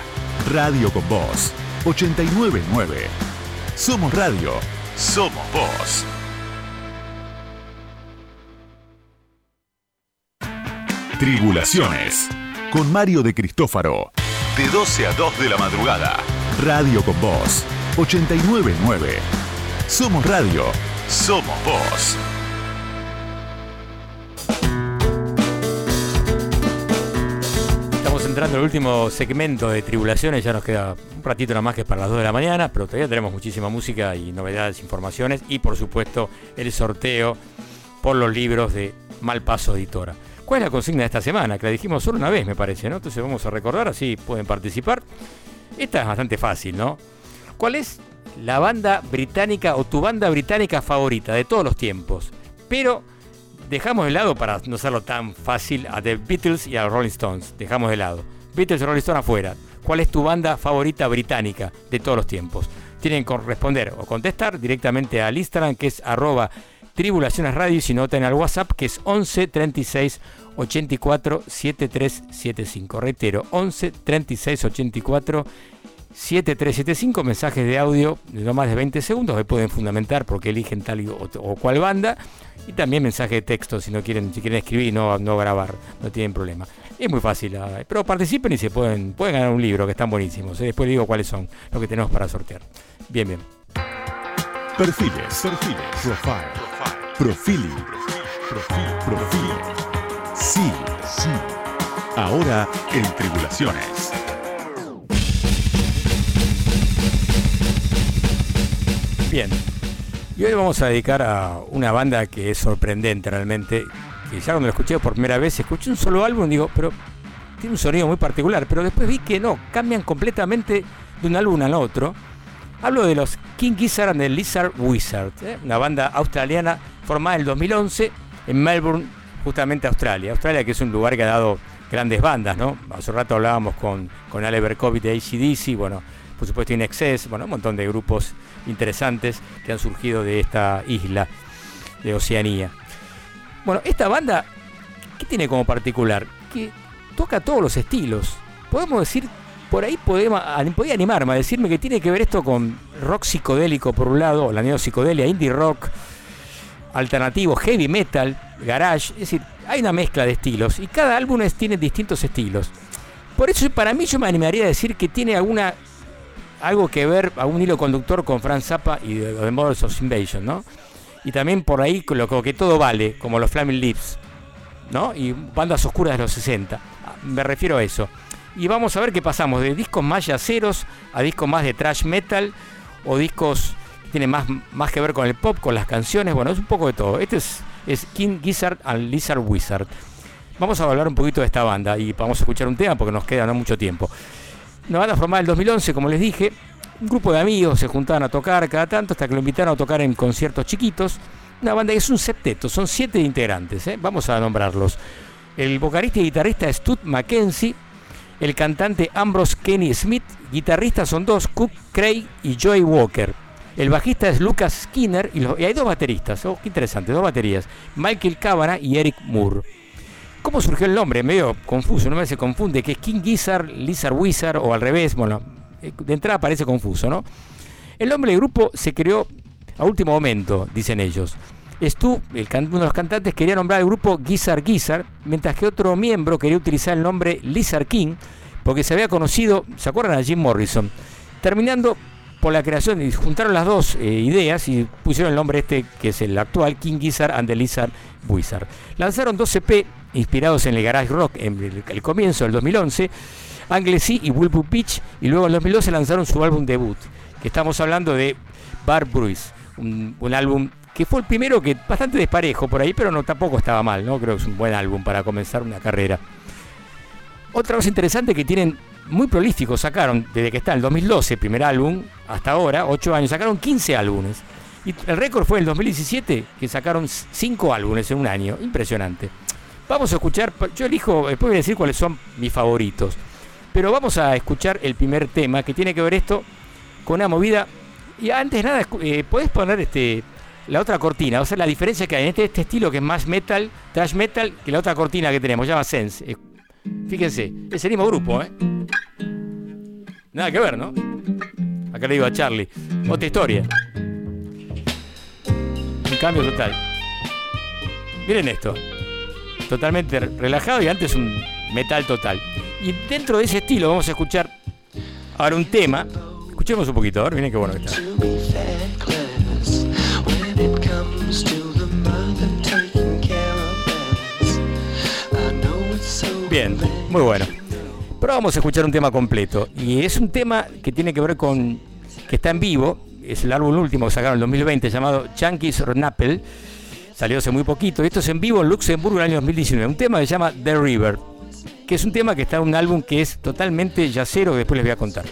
Radio con Voz. 899. Somos Radio. Somos Voz. Tribulaciones. Con Mario de Cristófaro. De 12 a 2 de la madrugada. Radio con Voz. 899. Somos Radio. Somos Voz. Entrando en el último segmento de Tribulaciones. Ya nos queda un ratito nada más que para las 2 de la mañana, pero todavía tenemos muchísima música y novedades, informaciones y, por supuesto, el sorteo por los libros de Malpaso Editora. ¿Cuál es la consigna de esta semana? Que la dijimos solo una vez, me parece, ¿no? Entonces vamos a recordar, así pueden participar. Esta es bastante fácil, ¿no? ¿Cuál es la banda británica o tu banda británica favorita de todos los tiempos? Pero dejamos de lado, para no hacerlo tan fácil, a The Beatles y a Rolling Stones. Dejamos de lado. Beatles y Rolling Stones afuera. ¿Cuál es tu banda favorita británica de todos los tiempos? Tienen que responder o contestar directamente al Instagram que es arroba tribulaciones radio y si no al WhatsApp que es 11 36 84 7375. Reitero, 11 36 84 7375 mensajes de audio de no más de 20 segundos que pueden fundamentar porque eligen tal o, o cual banda y también mensaje de texto si no quieren si quieren escribir y no, no grabar no tienen problema es muy fácil ah, pero participen y se pueden pueden ganar un libro que están buenísimos ¿eh? después digo cuáles son los que tenemos para sortear bien bien Perfiles. Perfiles. Profile. Sí. Sí. Ahora en Tribulaciones. Bien. Y hoy vamos a dedicar a una banda que es sorprendente realmente. Que ya cuando lo escuché por primera vez, escuché un solo álbum y digo, pero tiene un sonido muy particular. Pero después vi que no, cambian completamente de un álbum al otro. Hablo de los King Gizzard and the Lizard Wizard, ¿eh? una banda australiana formada en el 2011 en Melbourne, justamente Australia. Australia que es un lugar que ha dado grandes bandas, ¿no? Hace rato hablábamos con, con Ale Berkovich de ACDC, bueno, por supuesto In Excess, bueno, un montón de grupos interesantes que han surgido de esta isla de Oceanía. Bueno, esta banda, ¿qué tiene como particular? Que toca todos los estilos. Podemos decir, por ahí podemos, podía animarme a decirme que tiene que ver esto con rock psicodélico por un lado, la neopsicodelia, indie rock, alternativo, heavy metal, garage, es decir, hay una mezcla de estilos y cada álbum tiene distintos estilos. Por eso para mí yo me animaría a decir que tiene alguna algo que ver, algún hilo conductor con Franz Zappa y The, The Models of Invasion, ¿no? Y también por ahí con lo que todo vale, como los Flaming Lips, ¿no? Y bandas oscuras de los 60. Ah, Me refiero a eso. Y vamos a ver qué pasamos de discos más yaceros a discos más de trash metal o discos que tienen más, más que ver con el pop, con las canciones. Bueno, es un poco de todo. Este es, es King Gizzard and Lizard Wizard. Vamos a hablar un poquito de esta banda y vamos a escuchar un tema porque nos queda no mucho tiempo. Una banda formada en el 2011, como les dije. Un grupo de amigos se juntaban a tocar cada tanto hasta que lo invitaron a tocar en conciertos chiquitos. Una banda que es un septeto, son siete integrantes, ¿eh? vamos a nombrarlos. El vocalista y guitarrista es Tut Mackenzie, el cantante Ambrose Kenny Smith, guitarristas son dos, Cook Craig y Joey Walker. El bajista es Lucas Skinner y, hay dos bateristas, oh, qué dos baterías, Michael Cabana y Eric Moore. ¿Cómo surgió el nombre? Medio confuso, no me se confunde, que es King Gizzard, Lizard Wizard o al revés, bueno, eh, de entrada parece confuso, ¿no? El nombre del grupo se creó a último momento, dicen ellos. Stu, el uno de los cantantes, quería nombrar al grupo Gizzard Gizzard, mientras que otro miembro quería utilizar el nombre Lizard King, porque se había conocido, ¿se acuerdan a Jim Morrison? Terminando por la creación, y juntaron las dos eh, ideas y pusieron el nombre este que es el actual King Gizzard and the Lizard Wizard. Lanzaron dos EP inspirados en el garage rock en el, comienzo del 2011, Anglesey y Wilbur Beach, y luego en el 2012 lanzaron su álbum debut, que estamos hablando de Bar Bruce, un, un álbum que fue el primero que bastante desparejo por ahí, pero no tampoco estaba mal, ¿no? Creo que es un buen álbum para comenzar una carrera. Otra cosa interesante que tienen muy prolíficos, sacaron desde que está el 2012, primer álbum, hasta ahora, 8 años, sacaron 15 álbumes. Y el récord fue el 2017, que sacaron 5 álbumes en un año. Impresionante. Vamos a escuchar, yo elijo, después voy a decir cuáles son mis favoritos. Pero vamos a escuchar el primer tema que tiene que ver esto con una movida. Y antes nada, eh, ¿podés poner este la otra cortina? O sea, la diferencia que hay en este, estilo que es más metal, trash metal, que la otra cortina que tenemos, llama Sense. Eh, Fíjense, es el mismo grupo, ¿eh? Nada que ver, ¿no? Acá le digo a Charlie. Otra historia. Un cambio total. Miren esto. Totalmente re- relajado y antes un metal total. Y dentro de ese estilo vamos a escuchar ahora un tema. Escuchemos un poquito, a ver, miren qué bueno que está. Bien, muy bueno. Pero vamos a escuchar un tema completo. Y es un tema que tiene que ver con. que está en vivo. Es el álbum último que sacaron en 2020 llamado Chunky's Snappel. Salió hace muy poquito. Esto es en vivo en Luxemburgo en el año 2019. Un tema que se llama The River. Que es un tema que está en un álbum que es totalmente yacero que después les voy a contar.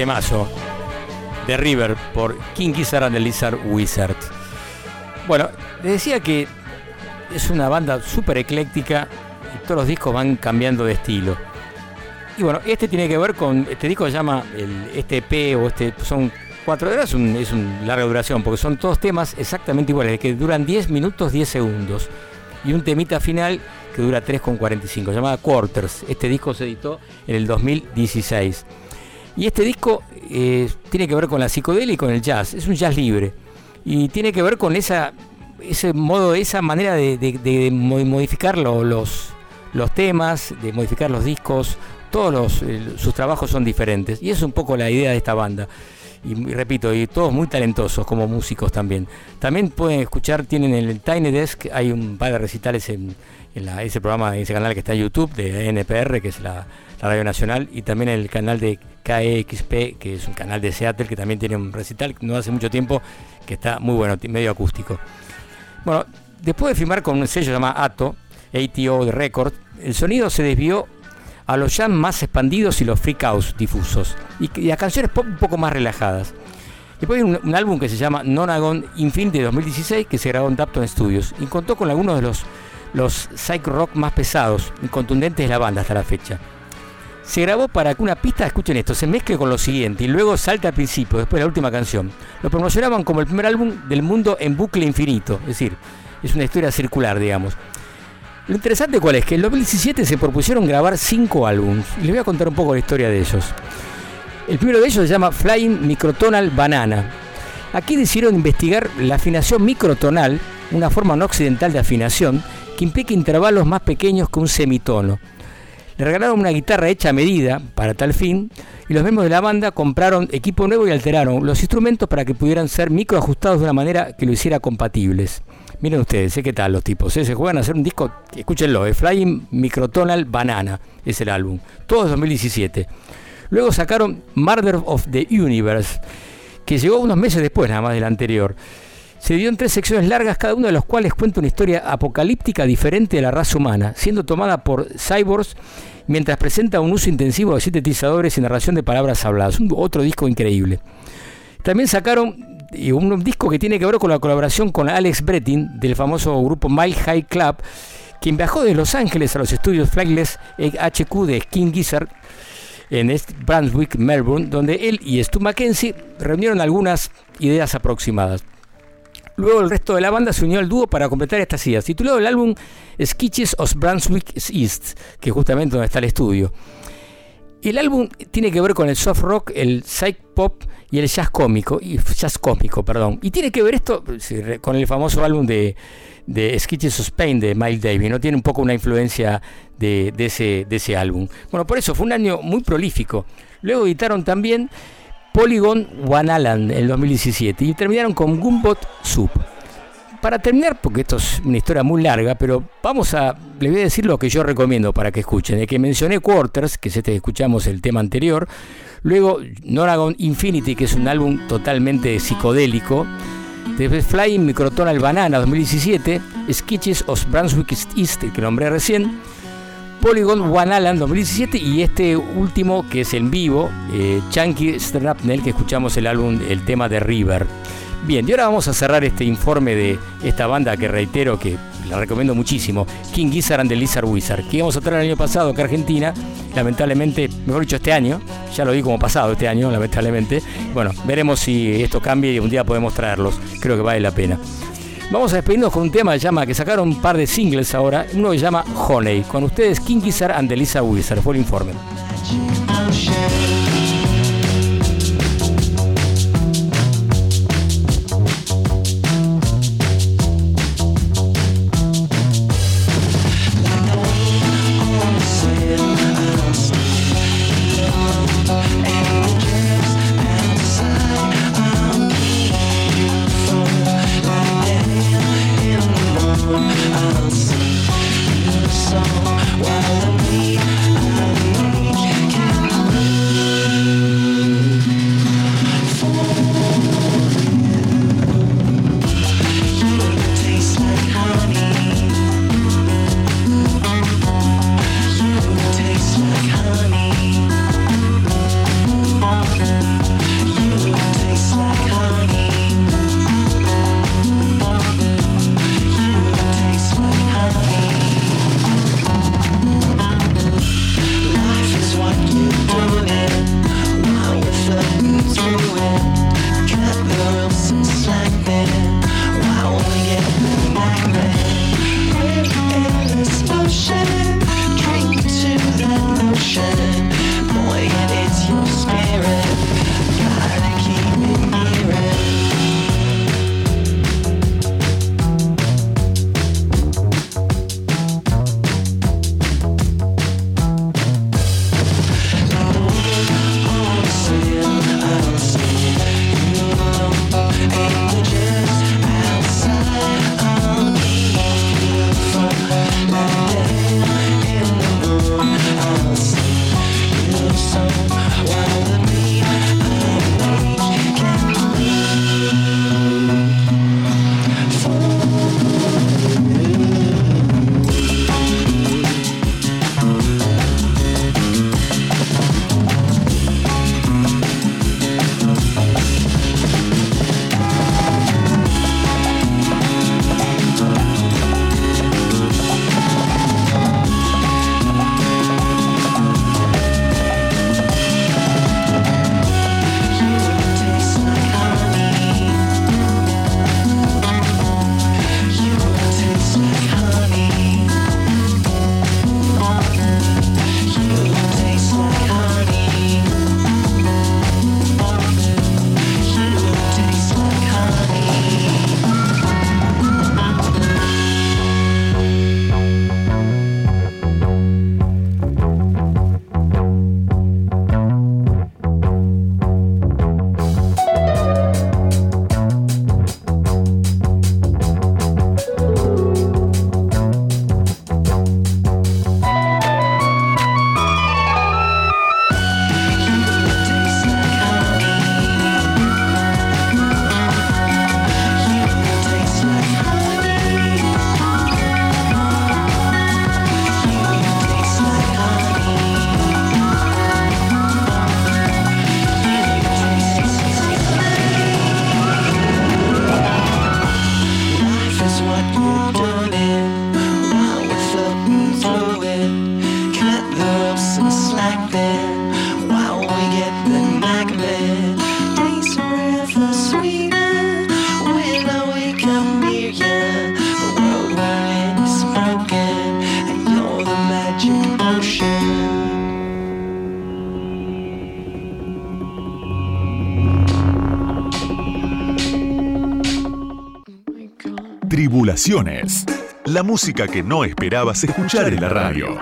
Temazo. The River por King Gizzard and Lizard Wizard. Bueno, les decía que es una banda súper ecléctica y todos los discos van cambiando de estilo. Y bueno, este tiene que ver con, este disco se llama el, este EP o este, son cuatro horas, es un, es un larga duración, porque son todos temas exactamente iguales, que duran 10 minutos 10 segundos. Y un temita final que dura 3,45, llamada Quarters. Este disco se editó en el 2016. Y este disco eh, tiene que ver con la psicodelia y con el jazz. Es un jazz libre. Y tiene que ver con esa, ese modo, esa manera de, de- de mo- modificar lo- los, los temas, de modificar los discos. Todos los, eh, sus trabajos son diferentes. Y es un poco la idea de esta banda. Y, repito, y todos muy talentosos como músicos también. También pueden escuchar, tienen en el Tiny Desk, hay un par de recitales en, ese programa, en ese canal que está en YouTube de NPR, que es la, Radio Nacional, y también el canal de KEXP, que es un canal de Seattle, que también tiene un recital no hace mucho tiempo, que está muy bueno, medio acústico. Bueno, después de firmar con un sello llamado ATO, ATO de Record, el sonido se desvió a los jam más expandidos y los freak house difusos, y, y a canciones un poco más relajadas. Después hay un, álbum que se llama Nonagon Infinity de 2016 que se grabó en Dapton Studios y contó con algunos de los, los psych rock más pesados y contundentes de la banda hasta la fecha. Se grabó para que una pista, escuchen esto, se mezcle con lo siguiente y luego salta al principio, después la última canción. Lo promocionaban como el primer álbum del mundo en bucle infinito, es decir, es una historia circular, digamos. Lo interesante cuál es, que en 2017 se propusieron grabar cinco álbumes y les voy a contar un poco la historia de ellos. El primero de ellos se llama Flying Microtonal Banana. Aquí decidieron investigar la afinación microtonal, una forma no occidental de afinación que implica intervalos más pequeños que un semitono. Le regalaron una guitarra hecha a medida para tal fin y los miembros de la banda compraron equipo nuevo y alteraron los instrumentos para que pudieran ser microajustados de una manera que lo hiciera compatibles. Miren ustedes, ¿eh? ¿qué tal los tipos? eh? Se juegan a hacer un disco, escúchenlo, eh, Flying Microtonal Banana es el álbum, todo es 2017. Luego sacaron Murder of the Universe, que llegó unos meses después nada más del anterior. Se dio en tres secciones largas, cada una de las cuales cuenta una historia apocalíptica diferente de la raza humana, siendo tomada por cyborgs mientras presenta un uso intensivo de sintetizadores y narración de palabras habladas. Un, otro disco increíble. También sacaron y un disco que tiene que ver con la colaboración con Alex Bretin del famoso grupo Mile High Club, quien viajó de Los Ángeles a los estudios Flagless HQ de King Gizzard en East Brunswick, Melbourne, donde él y Stu Mackenzie reunieron algunas ideas aproximadas. Luego el resto de la banda se unió al dúo para completar estas ideas, titulado el álbum Sketches of Brunswick East, que es justamente donde está el estudio. El álbum tiene que ver con el soft rock, el psych pop y el jazz cómico, y jazz cómico, perdón. Y tiene que ver esto con el famoso álbum de, de Sketches of Spain de Miles Davis, ¿no? Tiene un poco una influencia de, ese, de ese álbum. Bueno, por eso fue un año muy prolífico. Luego editaron también Polygon One Alan en el 2017 y terminaron con Gumbot Soup. Para terminar, porque esto es una historia muy larga, pero vamos a, les voy a decir lo que yo recomiendo para que escuchen. De que mencioné Quarters, que es este que escuchamos el tema anterior. Luego Noragon Infinity, que es un álbum totalmente psicodélico. Después Flying Microtonal Banana 2017. Sketches of Brunswick East, que nombré recién. Polygon One Alan 2017 y este último que es en vivo, eh, Chunky Strapnel, que escuchamos el álbum, el tema de River. Bien, y ahora vamos a cerrar este informe de esta banda que reitero que la recomiendo muchísimo, King Gizzard and the Lizard Wizard, que íbamos a traer el año pasado a Argentina, lamentablemente, mejor dicho este año, ya lo vi como pasado este año, lamentablemente. Bueno, veremos si esto cambia y un día podemos traerlos, creo que vale la pena. Vamos a despedirnos con un tema que, llama, que sacaron un par de singles ahora, uno que llama Honey, con ustedes King Gizzard and the Lizard Wizard, fue el informe. Tribulaciones. La música que no esperabas escuchar en la radio.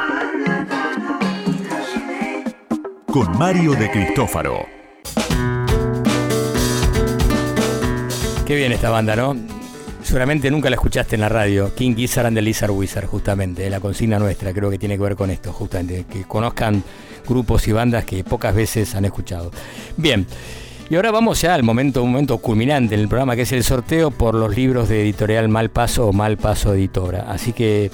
Con Mario de Cristófaro. Qué bien esta banda, ¿no? Seguramente nunca la escuchaste en la radio. King Gizzard and the Lizard Wizard, justamente. La consigna nuestra creo que tiene que ver con esto, justamente. Que conozcan grupos y bandas que pocas veces han escuchado. Bien. Y ahora vamos ya al momento, un momento culminante en el programa, que es el sorteo por los libros de editorial Mal Paso o Mal Paso Editora. Así que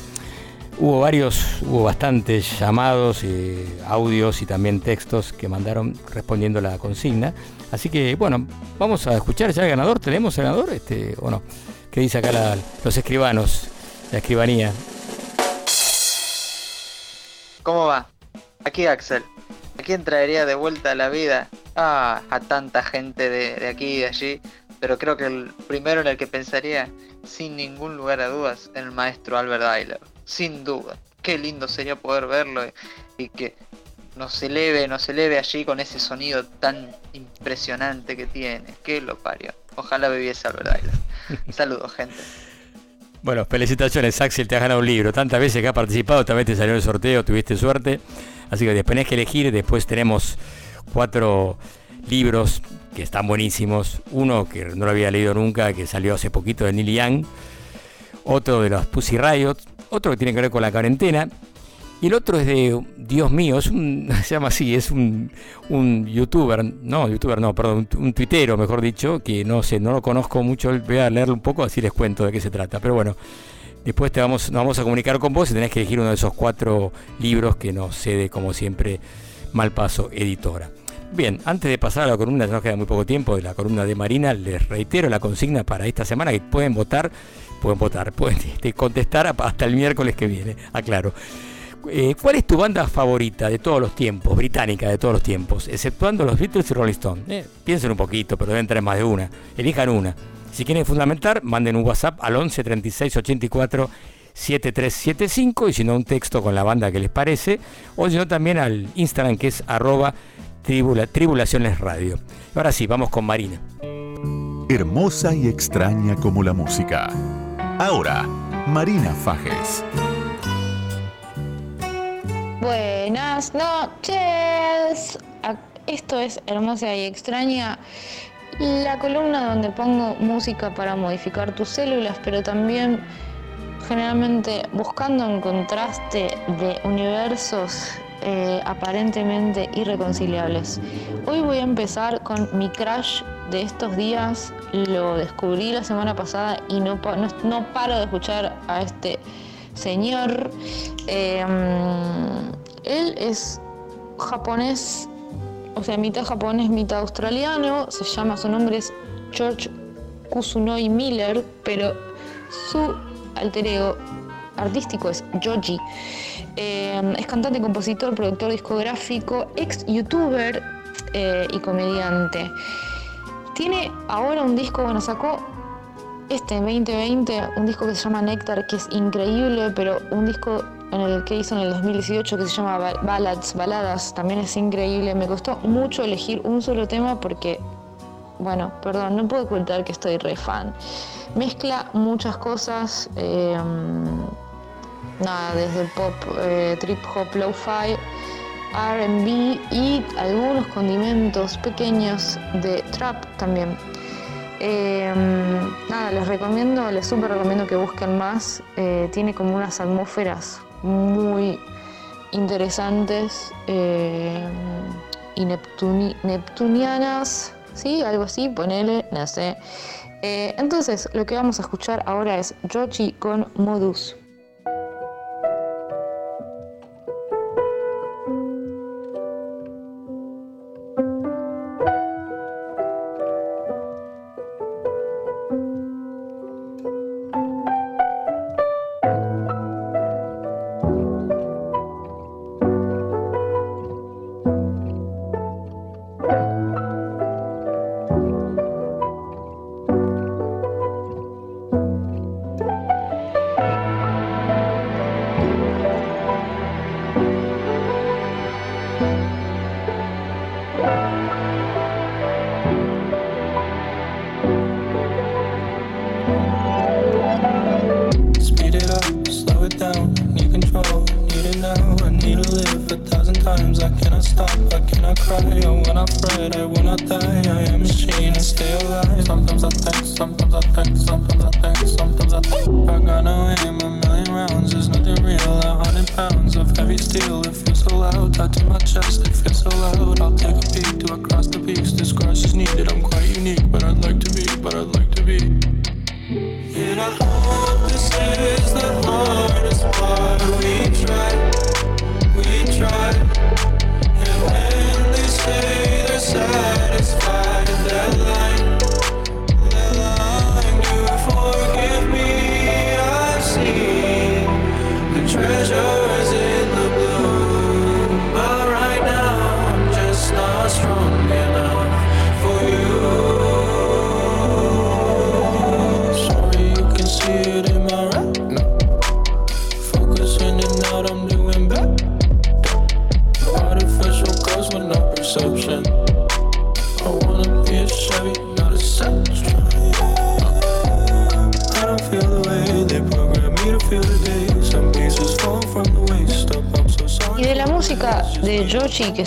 hubo varios, hubo bastantes llamados, eh, audios y también textos que mandaron respondiendo la consigna. Así que bueno, vamos a escuchar ya el ganador. ¿Tenemos el ganador este, o no? ¿Qué dice acá los escribanos, la escribanía? ¿Cómo va? Aquí Axel. ¿A quién traería de vuelta a la vida? Ah, a tanta gente de, de aquí y de allí. Pero creo que el primero en el que pensaría, sin ningún lugar a dudas, el maestro Albert Ayler. Sin duda. Qué lindo sería poder verlo y, y que nos eleve, nos eleve allí con ese sonido tan impresionante que tiene. Que lo parió. Ojalá viviese Albert Ayler. Saludos, gente. Bueno, felicitaciones, Axel, te has ganado un libro. Tantas veces que has participado, vez te salió el sorteo, tuviste suerte. Así que después tenés que elegir, después tenemos cuatro libros que están buenísimos. Uno que no lo había leído nunca, que salió hace poquito de Neil Young. Otro de los Pussy Riot. Otro que tiene que ver con la cuarentena. Y el otro es de, Dios mío, es un, se llama así, es un, un youtuber, no, youtuber no, perdón, un, un tuitero, mejor dicho, que no sé, no lo conozco mucho, voy a leerlo un poco, así les cuento de qué se trata. Pero bueno, después te vamos, nos vamos a comunicar con vos y tenés que elegir uno de esos cuatro libros que nos cede, como siempre, Malpaso Editora. Bien, antes de pasar a la columna, nos queda muy poco tiempo de la columna de Marina, les reitero la consigna para esta semana que pueden votar, pueden votar, pueden este, contestar hasta el miércoles que viene, aclaro. Eh, ¿Cuál es tu banda favorita de todos los tiempos, británica de todos los tiempos, exceptuando los Beatles y Rolling Stones? Eh, piensen un poquito, pero deben tener más de una. Elijan una. Si quieren fundamentar, manden un WhatsApp al 11 36 84 7375 y si no un texto con la banda que les parece, o si no también al Instagram que es arroba tribula- tribulaciones radio. Ahora sí, vamos con Marina. Hermosa y extraña como la música. Ahora, Marina Fajes. Buenas noches. Esto es Hermosa y Extraña, la columna donde pongo música para modificar tus células, pero también generalmente buscando un contraste de universos eh, aparentemente irreconciliables. Hoy voy a empezar con mi crush de estos días. Lo descubrí la semana pasada y no, no, paro de escuchar a este señor. Eh, él es japonés, o sea, mitad japonés, mitad australiano. Se llama, su nombre es George Kusunoi Miller, pero su alter ego artístico es Joji. Eh, es cantante, compositor, productor discográfico, ex youtuber eh, y comediante. Tiene ahora un disco, bueno, sacó este 2020 un disco que se llama Nectar, que es increíble, pero un disco en el que hizo en el 2018 que se llama Ba- Ballads, Baladas, también es increíble. Me costó mucho elegir un solo tema porque, bueno, perdón, no puedo ocultar que estoy re fan. Mezcla muchas cosas, eh, nada, desde el pop, eh, trip hop, lo-fi, RB y algunos condimentos pequeños de trap también. Eh, nada, les recomiendo, les súper recomiendo que busquen más. Eh, tiene como unas atmósferas muy interesantes eh, y neptuni- neptunianas, ¿sí? Algo así, ponele, no sé. Eh, entonces, lo que vamos a escuchar ahora es Jochi con Modus.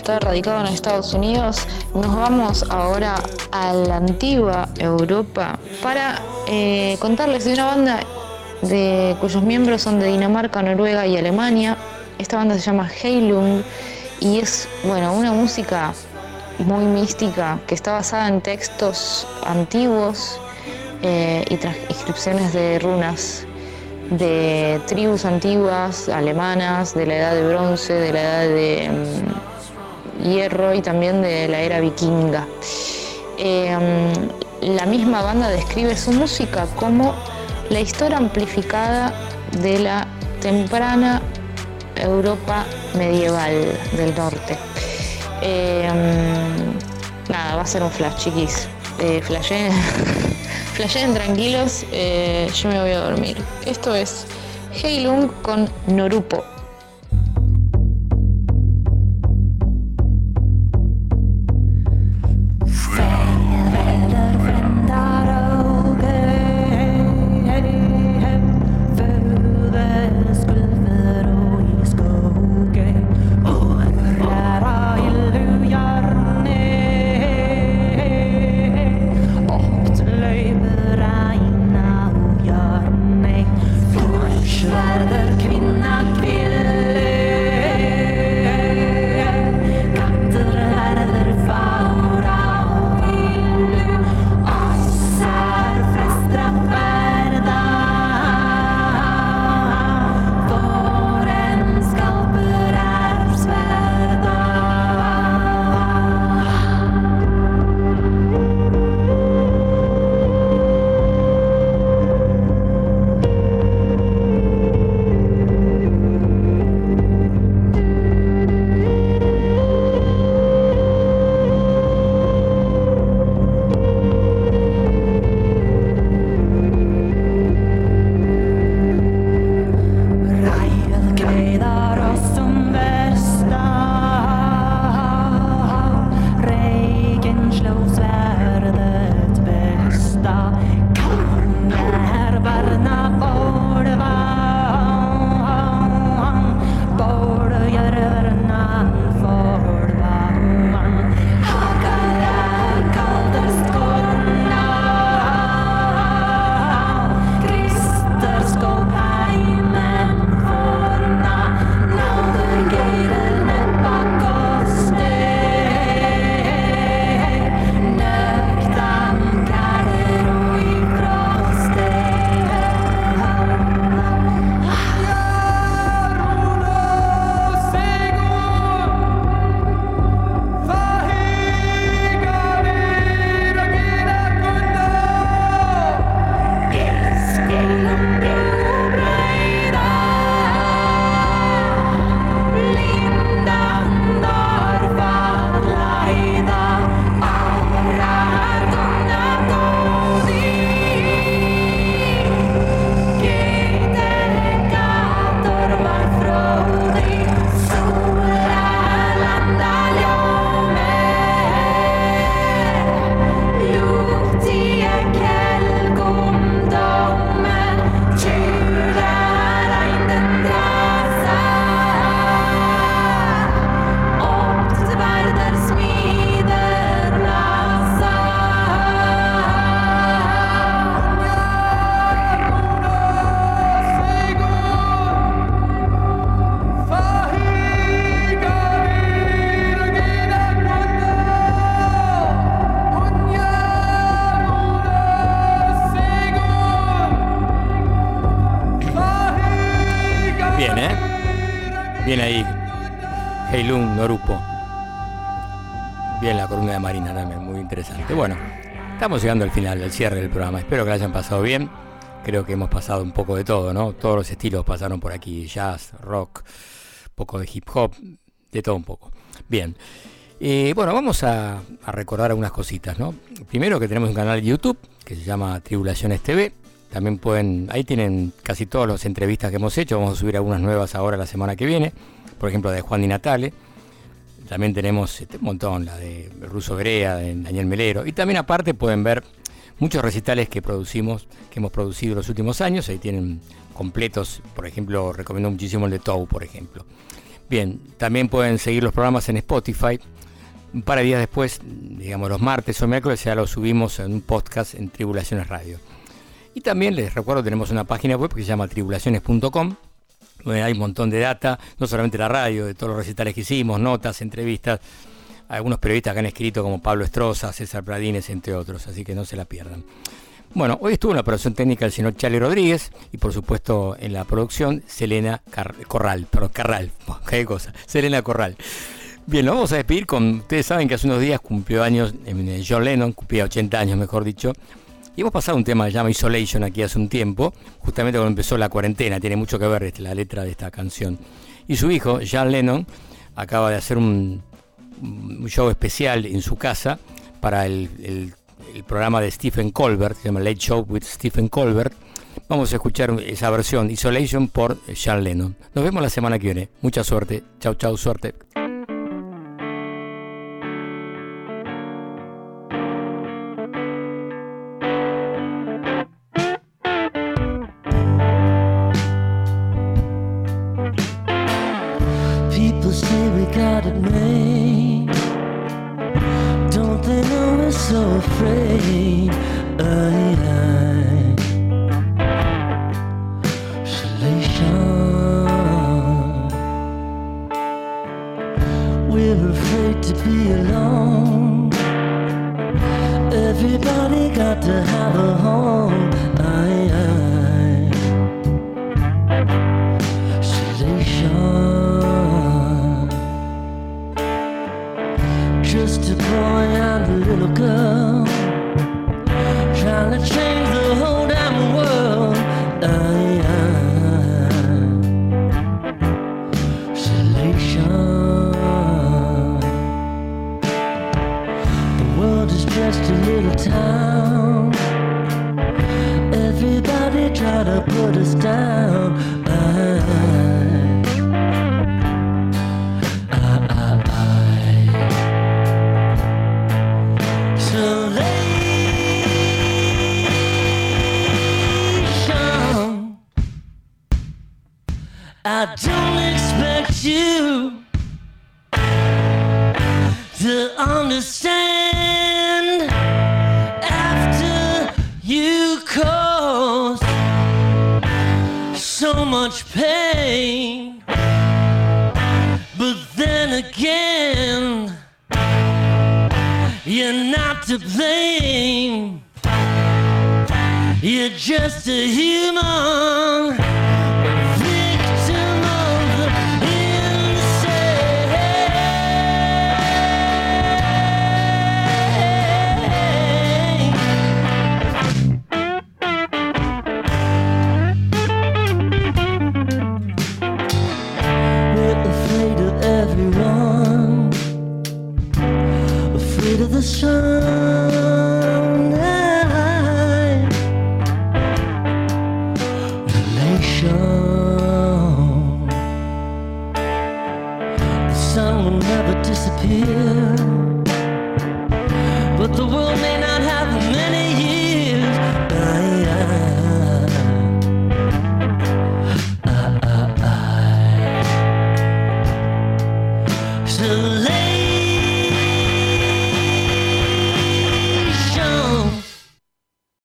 Está radicado en Estados Unidos, nos vamos ahora a la antigua Europa para eh, contarles de una banda de, cuyos miembros son de Dinamarca, Noruega y Alemania. Esta banda se llama Heilung y es bueno una música muy mística que está basada en textos antiguos eh, y transcripciones de runas de tribus antiguas alemanas, de la edad de bronce, de la edad de mm, hierro y también de la era vikinga. Mm, la misma banda describe su música como la historia amplificada de la temprana Europa medieval del norte. Mm, nada, va a ser un flash, chiquis. Eh, flasheen, flasheen tranquilos, eh, yo me voy a dormir. Esto es Heilung con Norupo. Llegando al final, al cierre del programa. Espero que lo hayan pasado bien. Creo que hemos pasado un poco de todo, ¿no? Todos los estilos pasaron por aquí, jazz, rock, poco de hip hop, de todo un poco. Bien. Eh, bueno, vamos a, a recordar algunas cositas, ¿no? Primero que tenemos un canal de YouTube que se llama Tribulaciones TV. También pueden, ahí tienen casi todas las entrevistas que hemos hecho. Vamos a subir algunas nuevas ahora la semana que viene. Por ejemplo, de Juan Di Natale. También tenemos este, un montón, la de Russo Berea, de Daniel Melero. Y también aparte pueden ver muchos recitales que producimos, que hemos producido los últimos años. Ahí tienen completos, por ejemplo, recomiendo muchísimo el de Tou, por ejemplo. Bien, también pueden seguir los programas en Spotify. Un par de días después, digamos los martes o miércoles, ya lo subimos en un podcast en Tribulaciones Radio. Y también les recuerdo, tenemos una página web que se llama tribulaciones.com, hay un montón de data, no solamente la radio, de todos los recitales que hicimos, notas, entrevistas, algunos periodistas que han escrito como Pablo Estroza, César Pradines, entre otros, así que no se la pierdan. Bueno, hoy estuvo en la operación técnica el señor Charlie Rodríguez y por supuesto en la producción Selena Corral, perdón, Carral, qué cosa, Selena Corral. Bien, nos vamos a despedir con, ustedes saben que hace unos días cumplió años eh, John Lennon, cumplía 80 años mejor dicho, y hemos pasado un tema que se llama Isolation aquí hace un tiempo, justamente cuando empezó la cuarentena, tiene mucho que ver este, la letra de esta canción. Y su hijo, John Lennon, acaba de hacer un, show especial en su casa para el, programa de Stephen Colbert, se llama Late Show with Stephen Colbert. Vamos a escuchar esa versión, Isolation, por John Lennon. Nos vemos la semana que viene. Mucha suerte. Chau, chau, suerte.